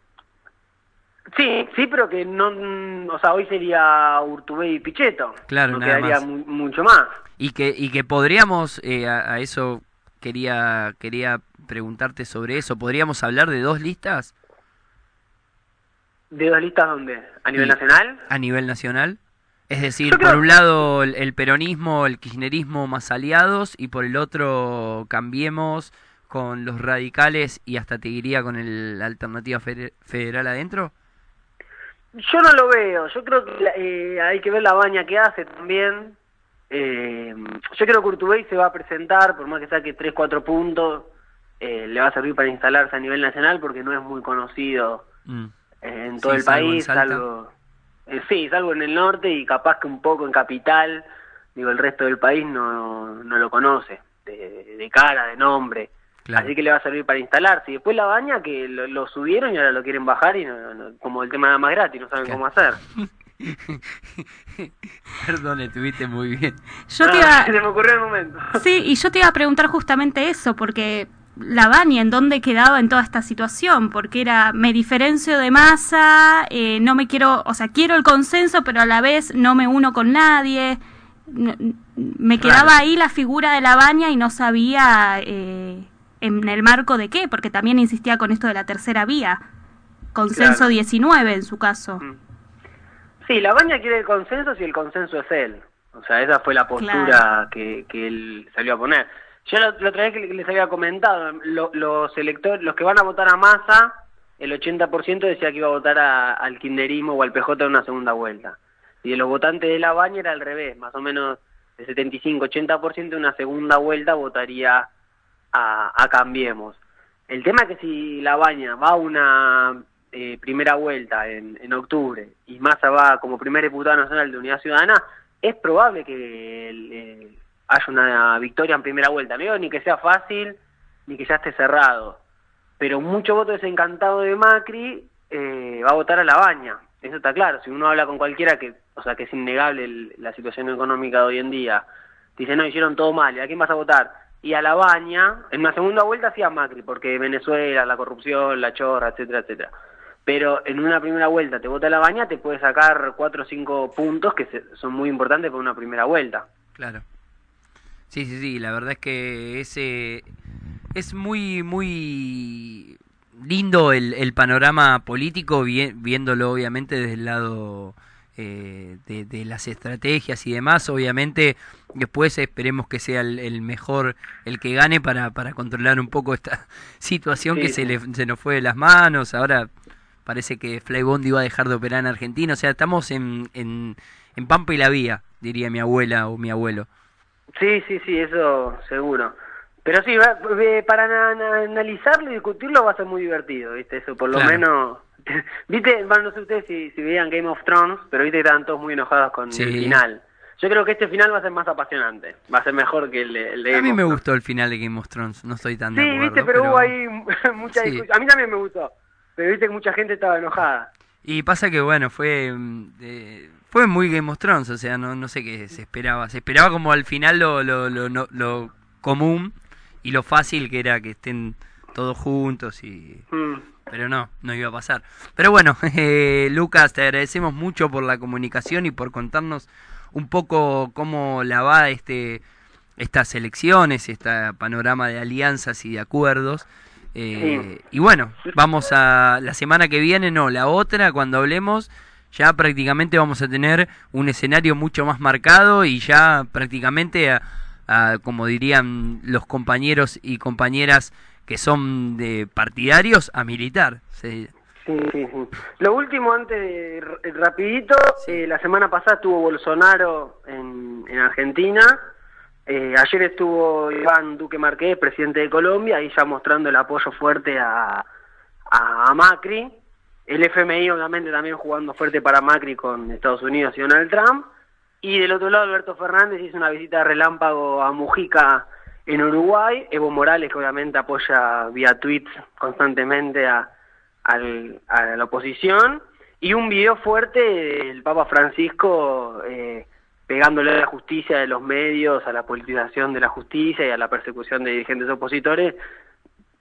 Sí, sí, pero que no, mm, o sea, hoy sería Urtubey y Pichetto. Claro, no nada quedaría más. mu- mucho más. Y que, y que podríamos, eh, a, a eso quería, quería preguntarte sobre eso, ¿podríamos hablar de dos listas ¿De dos listas dónde? ¿A nivel Y- nacional? a nivel nacional? Es decir, por un lado el, el peronismo, el kirchnerismo más aliados y por el otro cambiemos con los radicales y hasta te diría con el, la alternativa fede- federal adentro. Yo no lo veo. Yo creo que eh, hay que ver la baña que hace también. Eh, yo creo que Urtubey se va a presentar, por más que saque 3, 4 puntos, eh, le va a servir para instalarse a nivel nacional porque no es muy conocido Mm. En todo Sí, el salvo país, salvo, eh, sí, salvo en el norte y capaz que un poco en capital, digo, el resto del país no, no lo conoce, de, de cara, de nombre. Claro. Así que le va a servir para instalarse. Y después la baña que lo, lo subieron y ahora lo quieren bajar y no- no- como el tema era más gratis, no saben cómo hacer. (laughs) Perdón, estuviste muy bien. Yo te Ah, iba- (laughs) se me ocurrió el momento. Sí, y yo te iba a preguntar justamente eso, porque la Bani, ¿en dónde quedaba en toda esta situación? Porque era, me diferencio de masa, eh, no me quiero, o sea, quiero el consenso, pero a la vez no me uno con nadie. Me quedaba ahí la figura de la baña y no sabía eh, en el marco de qué, porque también insistía con esto de la tercera vía. Consenso Claro. 19 en su caso. Sí, la baña quiere el consenso si el consenso es él. O sea, esa fue la postura Claro. que, que él salió a poner. Yo la, la otra vez que les había comentado, lo- los electores, los que van a votar a Massa, el 80% decía que iba a votar a- al kirchnerismo o al PJ en una segunda vuelta. Y de los votantes de la baña era al revés, más o menos de 75-80% en una segunda vuelta votaría a, Cambiemos. El tema es que si la baña va a una eh, primera vuelta en, en octubre y Massa va como primer diputado nacional de Unidad Ciudadana, es probable que el, haya una victoria en primera vuelta. No ni que sea fácil ni que ya esté cerrado, pero mucho voto desencantado de Macri eh, va a votar a la baña. Eso está claro. Si uno habla con cualquiera que, o sea, que es innegable el- la situación económica de hoy en día, dice, no, hicieron todo mal, ¿y a quién vas a votar? Y a la baña, en una segunda vuelta sí a Macri, porque Venezuela, la corrupción, la chorra, etcétera, etcétera. Pero en una primera vuelta te vota la baña, te puede sacar cuatro o cinco puntos que son muy importantes para una primera vuelta. Claro. Sí, sí, sí, la verdad es que ese es muy, muy lindo el, el panorama político, vi- viéndolo obviamente desde el lado eh, de, de las estrategias y demás. Obviamente, después esperemos que sea el, el mejor, el que gane para, para controlar un poco esta (laughs) situación Sí, que se, le, se nos fue de las manos. Ahora parece que Flybondi va a dejar de operar en Argentina. O sea, estamos en, en, en Pampa y la Vía, diría mi abuela o mi abuelo. Sí, sí, sí, eso seguro. Pero sí, va- eh, para na- na- analizarlo y discutirlo va a ser muy divertido, ¿viste? Eso por lo Claro. menos... (laughs) ¿Viste? Bueno, no sé ustedes si, si veían Game of Thrones, pero viste que estaban todos muy enojados con Sí. el final. Yo creo que este final va a ser más apasionante, va a ser mejor que el de, el de A Game mí of me gustó el final de Game of Thrones, no estoy tan de Sí, acuerdo. viste, pero, hubo ahí (laughs) mucha Sí. discusión. A mí también me gustó, pero viste que mucha gente estaba enojada. Y pasa que, bueno, fue mm, eh, fue muy Game of Thrones, o sea, no, no sé qué se esperaba. Se esperaba como al final lo, lo, lo, común y lo fácil que era que estén todos juntos y... Mm. Pero no, no iba a pasar. Pero bueno, (laughs) eh, Lucas, te agradecemos mucho por la comunicación y por contarnos un poco cómo la va este estas elecciones, este panorama de alianzas y de acuerdos. Eh, Y bueno, vamos a la semana que viene, no, la otra, cuando hablemos, ya prácticamente vamos a tener un escenario mucho más marcado y ya prácticamente, a, a, como dirían los compañeros y compañeras que son de partidarios, a militar. Sí. Sí, sí, sí. Lo último, antes de rapidito, eh, la semana pasada estuvo Bolsonaro en, en Argentina, eh, ayer estuvo Iván Duque Marqués, presidente de Colombia, ahí ya mostrando el apoyo fuerte a, a Macri, el FMI obviamente también jugando fuerte para Macri con Estados Unidos y Donald Trump, y del otro lado Alberto Fernández hizo una visita de relámpago a Mujica en Uruguay, Evo Morales que obviamente apoya vía tweets constantemente a, al- a la oposición. Y un video fuerte del Papa Francisco eh, pegándole a la justicia de los medios, a la politización de la justicia y a la persecución de dirigentes opositores,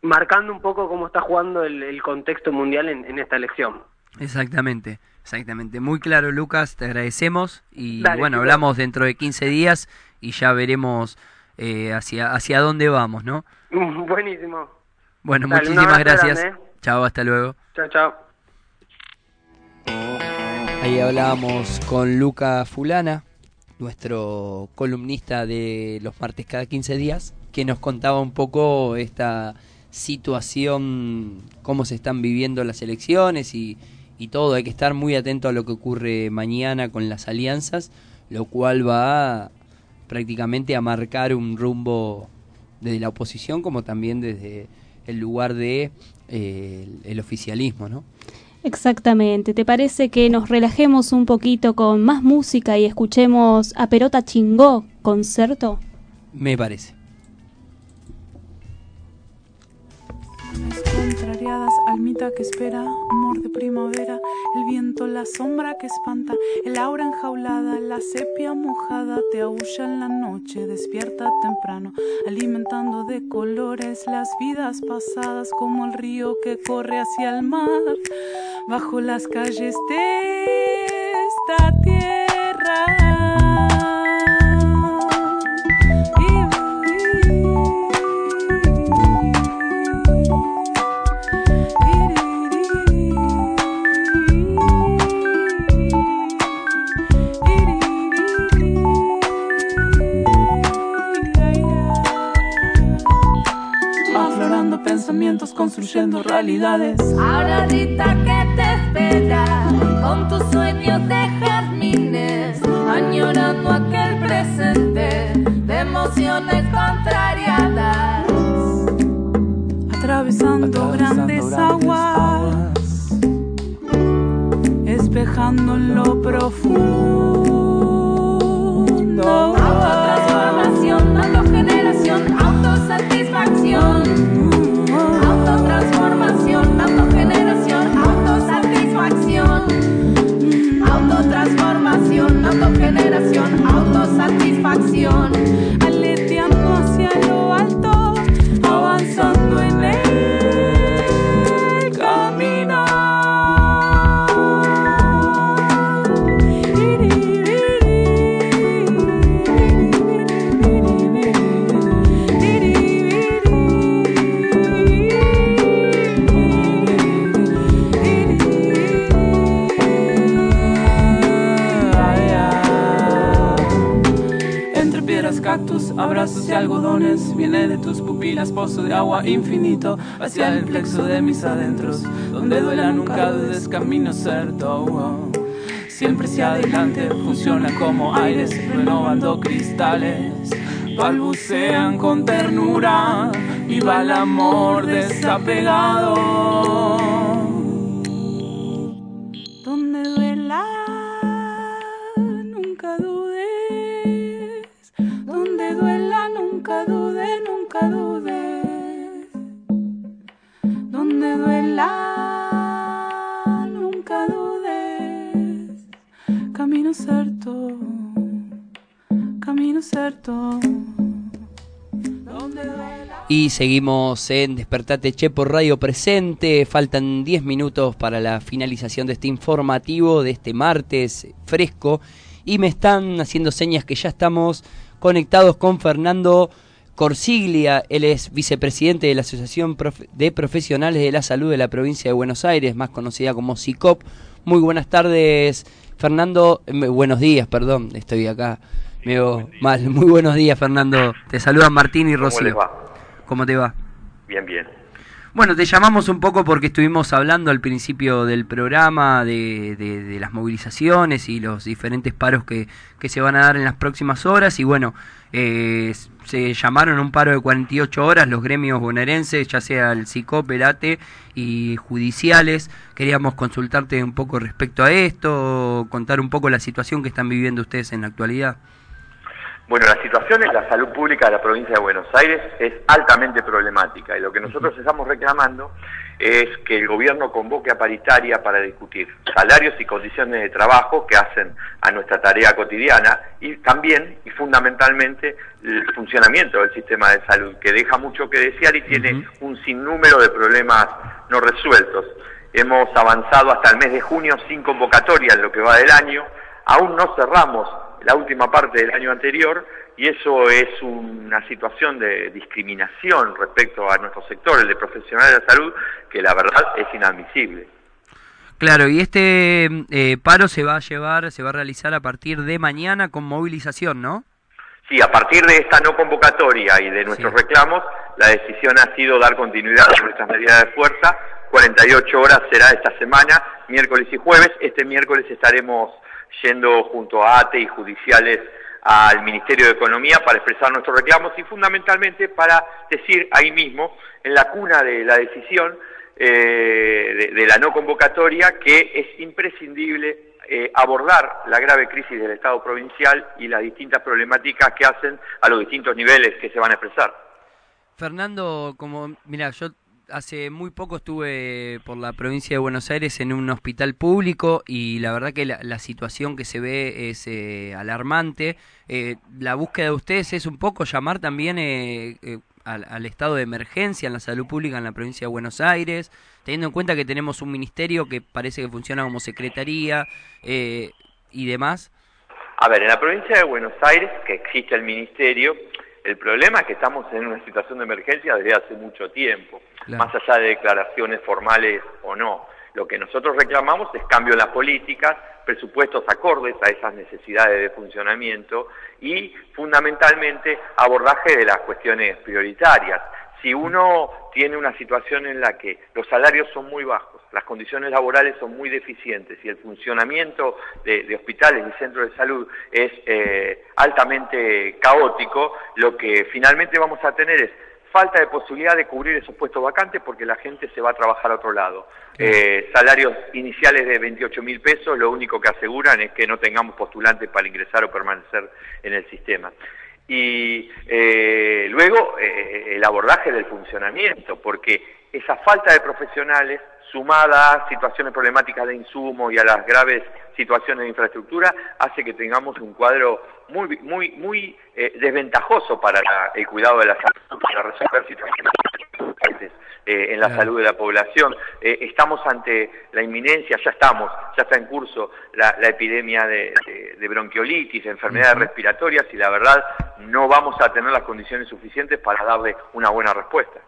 marcando un poco cómo está jugando el, el contexto mundial en, en esta elección. Exactamente, exactamente. Muy claro, Lucas, te agradecemos y Dale, bueno, chicos. hablamos dentro de 15 días y ya veremos eh, hacia, hacia dónde vamos, ¿no? (laughs) Buenísimo. Bueno, Dale, muchísimas gracias. grande, ¿eh? Chao, hasta luego. Chao, chao. Ahí hablábamos con Luca Fulana, nuestro columnista de los martes cada 15 días, que nos contaba un poco esta situación, cómo se están viviendo las elecciones y, y todo. Hay que estar muy atento a lo que ocurre mañana con las alianzas, lo cual va prácticamente a marcar un rumbo desde la oposición como también desde el lugar de eh, el, el oficialismo, ¿no? Exactamente. ¿Te parece que nos relajemos un poquito con más música y escuchemos a Perota Chingó, concerto? Me parece. Contrariadas, almita que espera, amor de primavera, el viento, la sombra que espanta, el aura enjaulada, la sepia mojada, te aúlla en la noche, despierta temprano, alimentando de colores las vidas pasadas como el río que corre hacia el mar, bajo las calles de esta tierra. Pensamientos, construyendo realidades. Ahora Rita que te espera con tus sueños de jardines, añorando aquel presente de emociones contrariadas. atravesando, grandes, aguas, espejando en lo profundo. Pozo de agua infinito Hacia el plexo de mis adentros Donde duela nunca dudes, camino certo oh. Siempre hacia adelante, funciona como aires Renovando cristales Balbucean con ternura Viva el amor desapegado seguimos en Despertate Che por Radio Presente. Faltan 10 minutos para la finalización de este informativo de este martes fresco. y me están haciendo señas que ya estamos conectados con Fernando Corsiglia, él es vicepresidente de la Asociación de Profesionales de la Salud de la provincia de Buenos Aires, más conocida como SICOP. Muy buenas tardes, Fernando. eh, buenos días, perdón, estoy acá. Me veo mal. Muy buenos días, Fernando. Te saludan Martín y ¿Cómo Rocío. ¿Cómo te va? Bien, bien. Bueno, te llamamos un poco porque estuvimos hablando al principio del programa de, de- de las movilizaciones y los diferentes paros que, que se van a dar en las próximas horas y bueno, eh, se llamaron un paro de 48 horas los gremios bonaerenses, ya sea el CICOP, el ATE y judiciales. Queríamos consultarte un poco respecto a esto, contar un poco la situación que están viviendo ustedes en la actualidad. Bueno, la situación en la salud pública de la provincia de Buenos Aires es altamente problemática y lo que nosotros estamos reclamando es que el gobierno convoque a paritaria para discutir salarios y condiciones de trabajo que hacen a nuestra tarea cotidiana y también y fundamentalmente el funcionamiento del sistema de salud que deja mucho que desear y tiene un sinnúmero de problemas no resueltos. Hemos avanzado hasta el mes de junio sin convocatoria en lo que va del año, aún no cerramos la última parte del año anterior y eso es una situación de discriminación respecto a nuestro sector, el de profesionales de la salud, que la verdad es inadmisible. Claro, y este eh, paro se va a llevar, se va a realizar a partir de mañana con movilización, ¿no? Sí, a partir de esta no convocatoria y de nuestros reclamos, la decisión ha sido dar continuidad a nuestras medidas de fuerza. 48 horas será esta semana, miércoles y jueves. Este miércoles estaremos yendo junto a ATE y judiciales al Ministerio de Economía para expresar nuestros reclamos y fundamentalmente para decir ahí mismo, en la cuna de la decisión eh, de, la no convocatoria, que es imprescindible eh, abordar la grave crisis del Estado provincial y las distintas problemáticas que hacen a los distintos niveles que se van a expresar. Fernando, como, mira, yo hace muy poco estuve por la provincia de Buenos Aires en un hospital público y la verdad que la, situación que se ve es eh, alarmante. Eh, la búsqueda de ustedes es un poco llamar también eh, eh, al, al estado de emergencia en la salud pública en la provincia de Buenos Aires, teniendo en cuenta que tenemos un ministerio que parece que funciona como secretaría eh, y demás. A ver, en la provincia de Buenos Aires, que existe el ministerio, el problema es que estamos en una situación de emergencia desde hace mucho tiempo, más allá de declaraciones formales o no. Lo que nosotros reclamamos es cambio en las políticas, presupuestos acordes a esas necesidades de funcionamiento y fundamentalmente abordaje de las cuestiones prioritarias. Si uno tiene una situación en la que los salarios son muy bajos, las condiciones laborales son muy deficientes y el funcionamiento de, de hospitales y centros de salud es eh, altamente caótico, lo que finalmente vamos a tener es falta de posibilidad de cubrir esos puestos vacantes porque la gente se va a trabajar a otro lado. Eh, salarios iniciales de 28 mil pesos, lo único que aseguran es que no tengamos postulantes para ingresar o permanecer en el sistema. Y eh, luego eh, el abordaje del funcionamiento, porque esa falta de profesionales sumada a situaciones problemáticas de insumo y a las graves situaciones de infraestructura, hace que tengamos un cuadro muy, muy, muy eh, desventajoso para la- el cuidado de la salud, para resolver situaciones eh, en la Claro. salud de la población. Eh, estamos ante la inminencia, ya estamos, ya está en curso la, la epidemia de, de- de bronquiolitis, de enfermedades respiratorias y la verdad no vamos a tener las condiciones suficientes para darle una buena respuesta.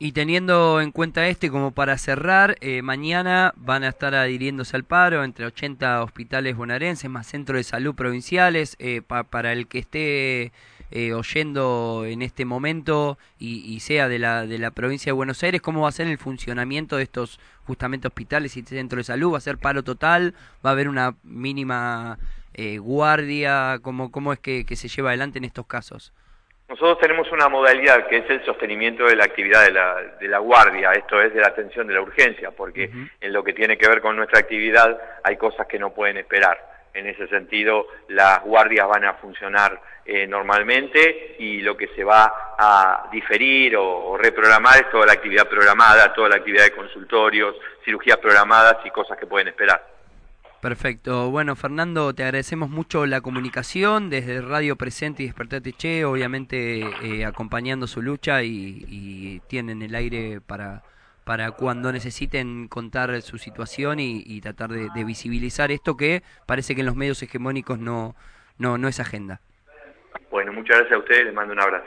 Y teniendo en cuenta esto y como para cerrar, eh, mañana van a estar adhiriéndose al paro entre 80 hospitales bonaerenses más centros de salud provinciales. eh, pa- para el que esté eh, oyendo en este momento y, sea de la, de la provincia de Buenos Aires, ¿cómo va a ser el funcionamiento de estos justamente hospitales y centros de salud? ¿Va a ser paro total? ¿Va a haber una mínima eh, guardia? ¿Cómo, ¿Cómo es que se lleva adelante en estos casos? Nosotros tenemos una modalidad que es el sostenimiento de la actividad de la, de la guardia, esto es de la atención de la urgencia, porque en lo que tiene que ver con nuestra actividad hay cosas que no pueden esperar. En ese sentido, las guardias van a funcionar eh, normalmente y lo que se va a diferir o, o reprogramar es toda la actividad programada, toda la actividad de consultorios, cirugías programadas y cosas que pueden esperar. Perfecto. Bueno, Fernando, te agradecemos mucho la comunicación desde Radio Presente y Despertate Che, obviamente eh, acompañando su lucha y, y tienen el aire para, para cuando necesiten contar su situación y, y tratar de, de visibilizar esto que parece que en los medios hegemónicos no, no, no es agenda. Bueno, muchas gracias a ustedes, les mando un abrazo.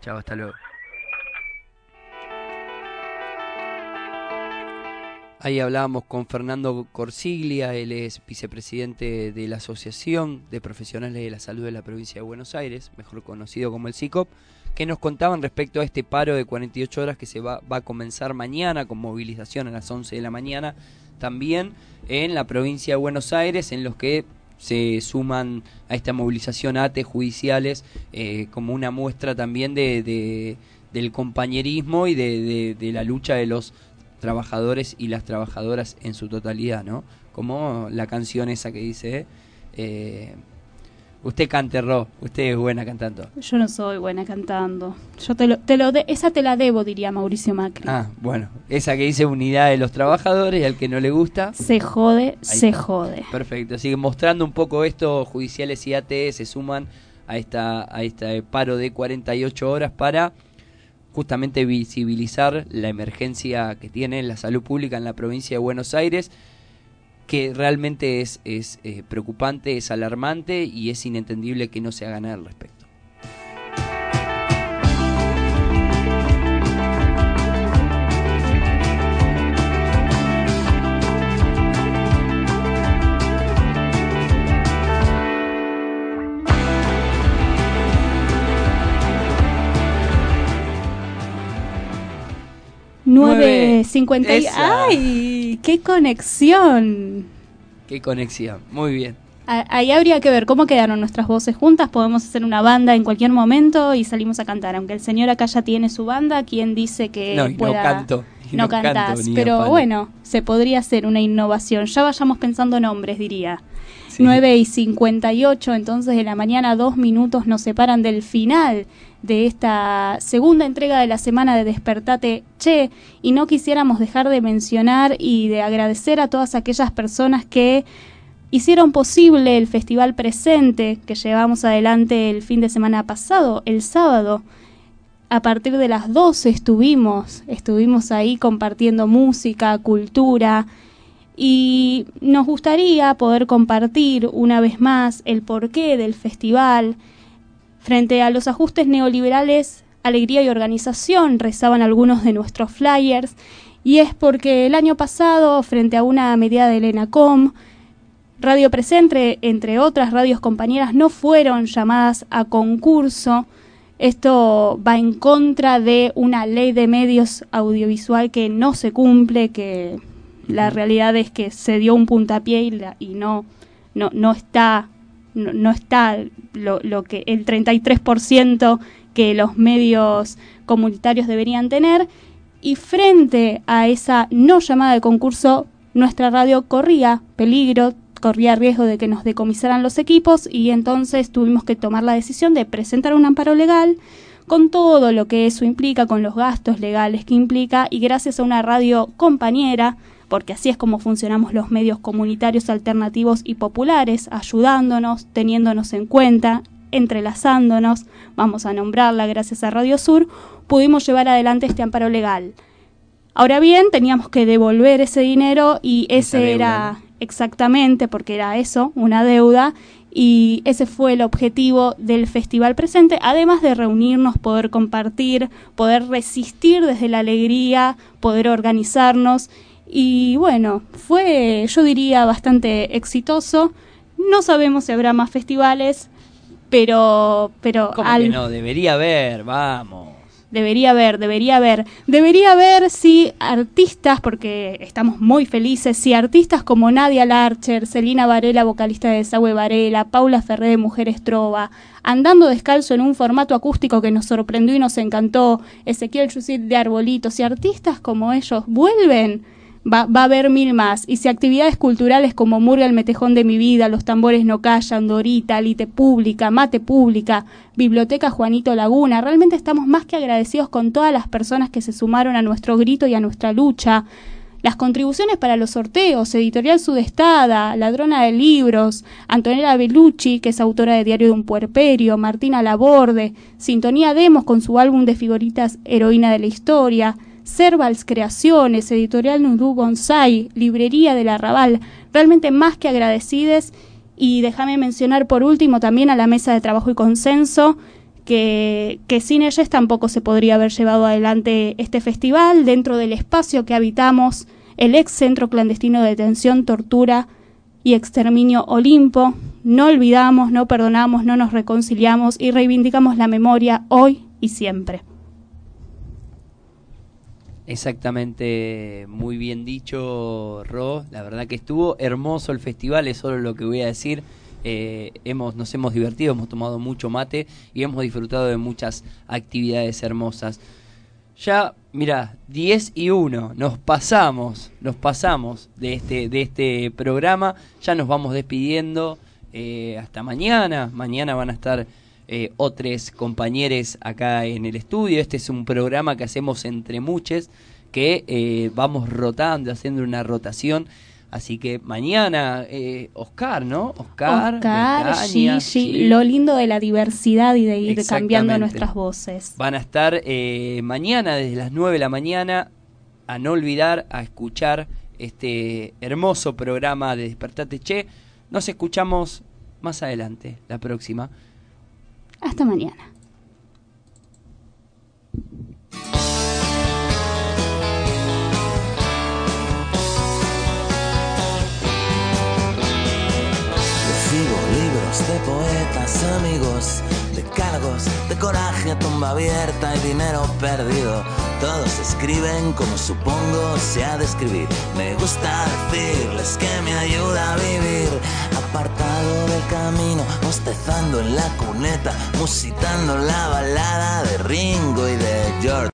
Chao, hasta luego. Ahí hablábamos con Fernando Corsiglia, él es vicepresidente de la Asociación de Profesionales de la Salud de la Provincia de Buenos Aires, mejor conocido como el CICOP, que nos contaban respecto a este paro de 48 horas que se va, a comenzar mañana con movilización a las 11 de la mañana, también en la provincia de Buenos Aires, en los que se suman a esta movilización ATE judiciales eh, como una muestra también de, de- del compañerismo y de la lucha de los trabajadores y las trabajadoras en su totalidad, ¿no? Como la canción esa que dice, eh, usted cante Ro, usted es buena cantando. Yo no soy buena cantando. Yo te lo, te lo de- esa te la debo, diría Mauricio Macri. Ah, bueno, esa que dice unidad de los trabajadores y al que no le gusta. Se jode, se jode. Perfecto, así que mostrando un poco esto, judiciales y ATE se suman a esta a este paro de 48 horas para justamente visibilizar la emergencia que tiene la salud pública en la provincia de Buenos Aires, que realmente es, es eh, preocupante, es alarmante y es inentendible que no se haga nada al respecto. Nueve cincuenta y... Esa. ¡Ay! ¡Qué conexión! Qué conexión, muy bien. Ahí habría que ver cómo quedaron nuestras voces juntas. Podemos hacer una banda en cualquier momento y salimos a cantar. Aunque el señor acá ya tiene su banda, ¿quién dice que No, y no canto, y no cantás, pero bueno, se podría hacer una innovación. Ya vayamos pensando nombres, diría. 9 y 58, entonces de la mañana, dos minutos nos separan del final de esta segunda entrega de la semana de Despertate Che. Y no quisiéramos dejar de mencionar y de agradecer a todas aquellas personas que hicieron posible el festival presente que llevamos adelante el fin de semana pasado, el sábado. A partir de las 12 estuvimos, estuvimos ahí compartiendo música, cultura y nos gustaría poder compartir una vez más el porqué del festival. Frente a los ajustes neoliberales, alegría y organización rezaban algunos de nuestros flyers y es porque el año pasado, frente a una medida del ENACOM, Radio Presente, entre otras radios compañeras, no fueron llamadas a concurso. Esto va en contra de una ley de medios audiovisual que no se cumple, que la realidad es que se dio un puntapié y, la- y no, no, no está, no, no está lo, lo que el 33% que los medios comunitarios deberían tener. Y frente a esa no llamada de concurso, nuestra radio corría peligro, corría riesgo de que nos decomisaran los equipos y entonces tuvimos que tomar la decisión de presentar un amparo legal con todo lo que eso implica, con los gastos legales que implica y gracias a una radio compañera, porque así es como funcionamos los medios comunitarios alternativos y populares, ayudándonos, teniéndonos en cuenta, entrelazándonos, vamos a nombrarla gracias a Radio Sur, pudimos llevar adelante este amparo legal. Ahora bien, teníamos que devolver ese dinero y ese deuda, era exactamente, porque era eso, una deuda, y ese fue el objetivo del festival presente, además de reunirnos, poder compartir, poder resistir desde la alegría, poder organizarnos, y bueno, fue, yo diría, bastante exitoso. No sabemos si habrá más festivales, pero, pero ¿Cómo al- que no? Debería haber, vamos. Debería haber, debería haber. Debería haber si artistas, porque estamos muy felices, si artistas como Nadia Larcher, Celina Varela, vocalista de Desagüe Varela, Paula Ferré de Mujeres Trova, andando descalzo en un formato acústico que nos sorprendió y nos encantó, Ezequiel Chusit de Arbolitos, si artistas como ellos vuelven, va, va a haber mil más. Y si actividades culturales como Murga el Metejón de mi vida, Los Tambores No Callan, Dorita, Lite Pública, Mate Pública, Biblioteca Juanito Laguna, realmente estamos más que agradecidos con todas las personas que se sumaron a nuestro grito y a nuestra lucha. Las contribuciones para los sorteos, Editorial Sudestada, Ladrona de Libros, Antonella Bellucci, que es autora de Diario de un Puerperio, Martina Laborde, Sintonía Demos con su álbum de figuritas Heroína de la Historia, Servals Creaciones, Editorial Nudú Bonsai, Librería del Arrabal, realmente más que agradecides. Y déjame mencionar por último también a la Mesa de Trabajo y Consenso, que, que sin ellas tampoco se podría haber llevado adelante este festival dentro del espacio que habitamos, el ex centro clandestino de detención, tortura y exterminio Olimpo. No olvidamos, no perdonamos, no nos reconciliamos y reivindicamos la memoria hoy y siempre. Exactamente, muy bien dicho, Ro. La verdad que estuvo hermoso el festival, es solo lo que voy a decir. Eh, hemos, nos hemos divertido, hemos tomado mucho mate y hemos disfrutado de muchas actividades hermosas. Ya, mira, 10 y 1, nos pasamos, nos pasamos de este, de este programa, ya nos vamos despidiendo eh, hasta mañana, mañana van a estar eh, otros compañeros acá en el estudio, este es un programa que hacemos entre muchos, que eh, vamos rotando, haciendo una rotación Así que mañana, eh, Oscar, ¿no? Oscar, Oscar Betania, sí, sí. lo lindo de la diversidad y de ir cambiando nuestras voces. Van a estar eh, mañana desde las 9 de la mañana, a no olvidar, a escuchar este hermoso programa de Despertate Che. Nos escuchamos más adelante, la próxima. Hasta mañana. Recibo libros de poetas, amigos, de cargos, de coraje, tumba abierta y dinero perdido. Todos escriben como supongo se ha de escribir. Me gusta decirles que me ayuda a vivir. Apartado del camino, bostezando en la cuneta, musitando la balada de Ringo y de George.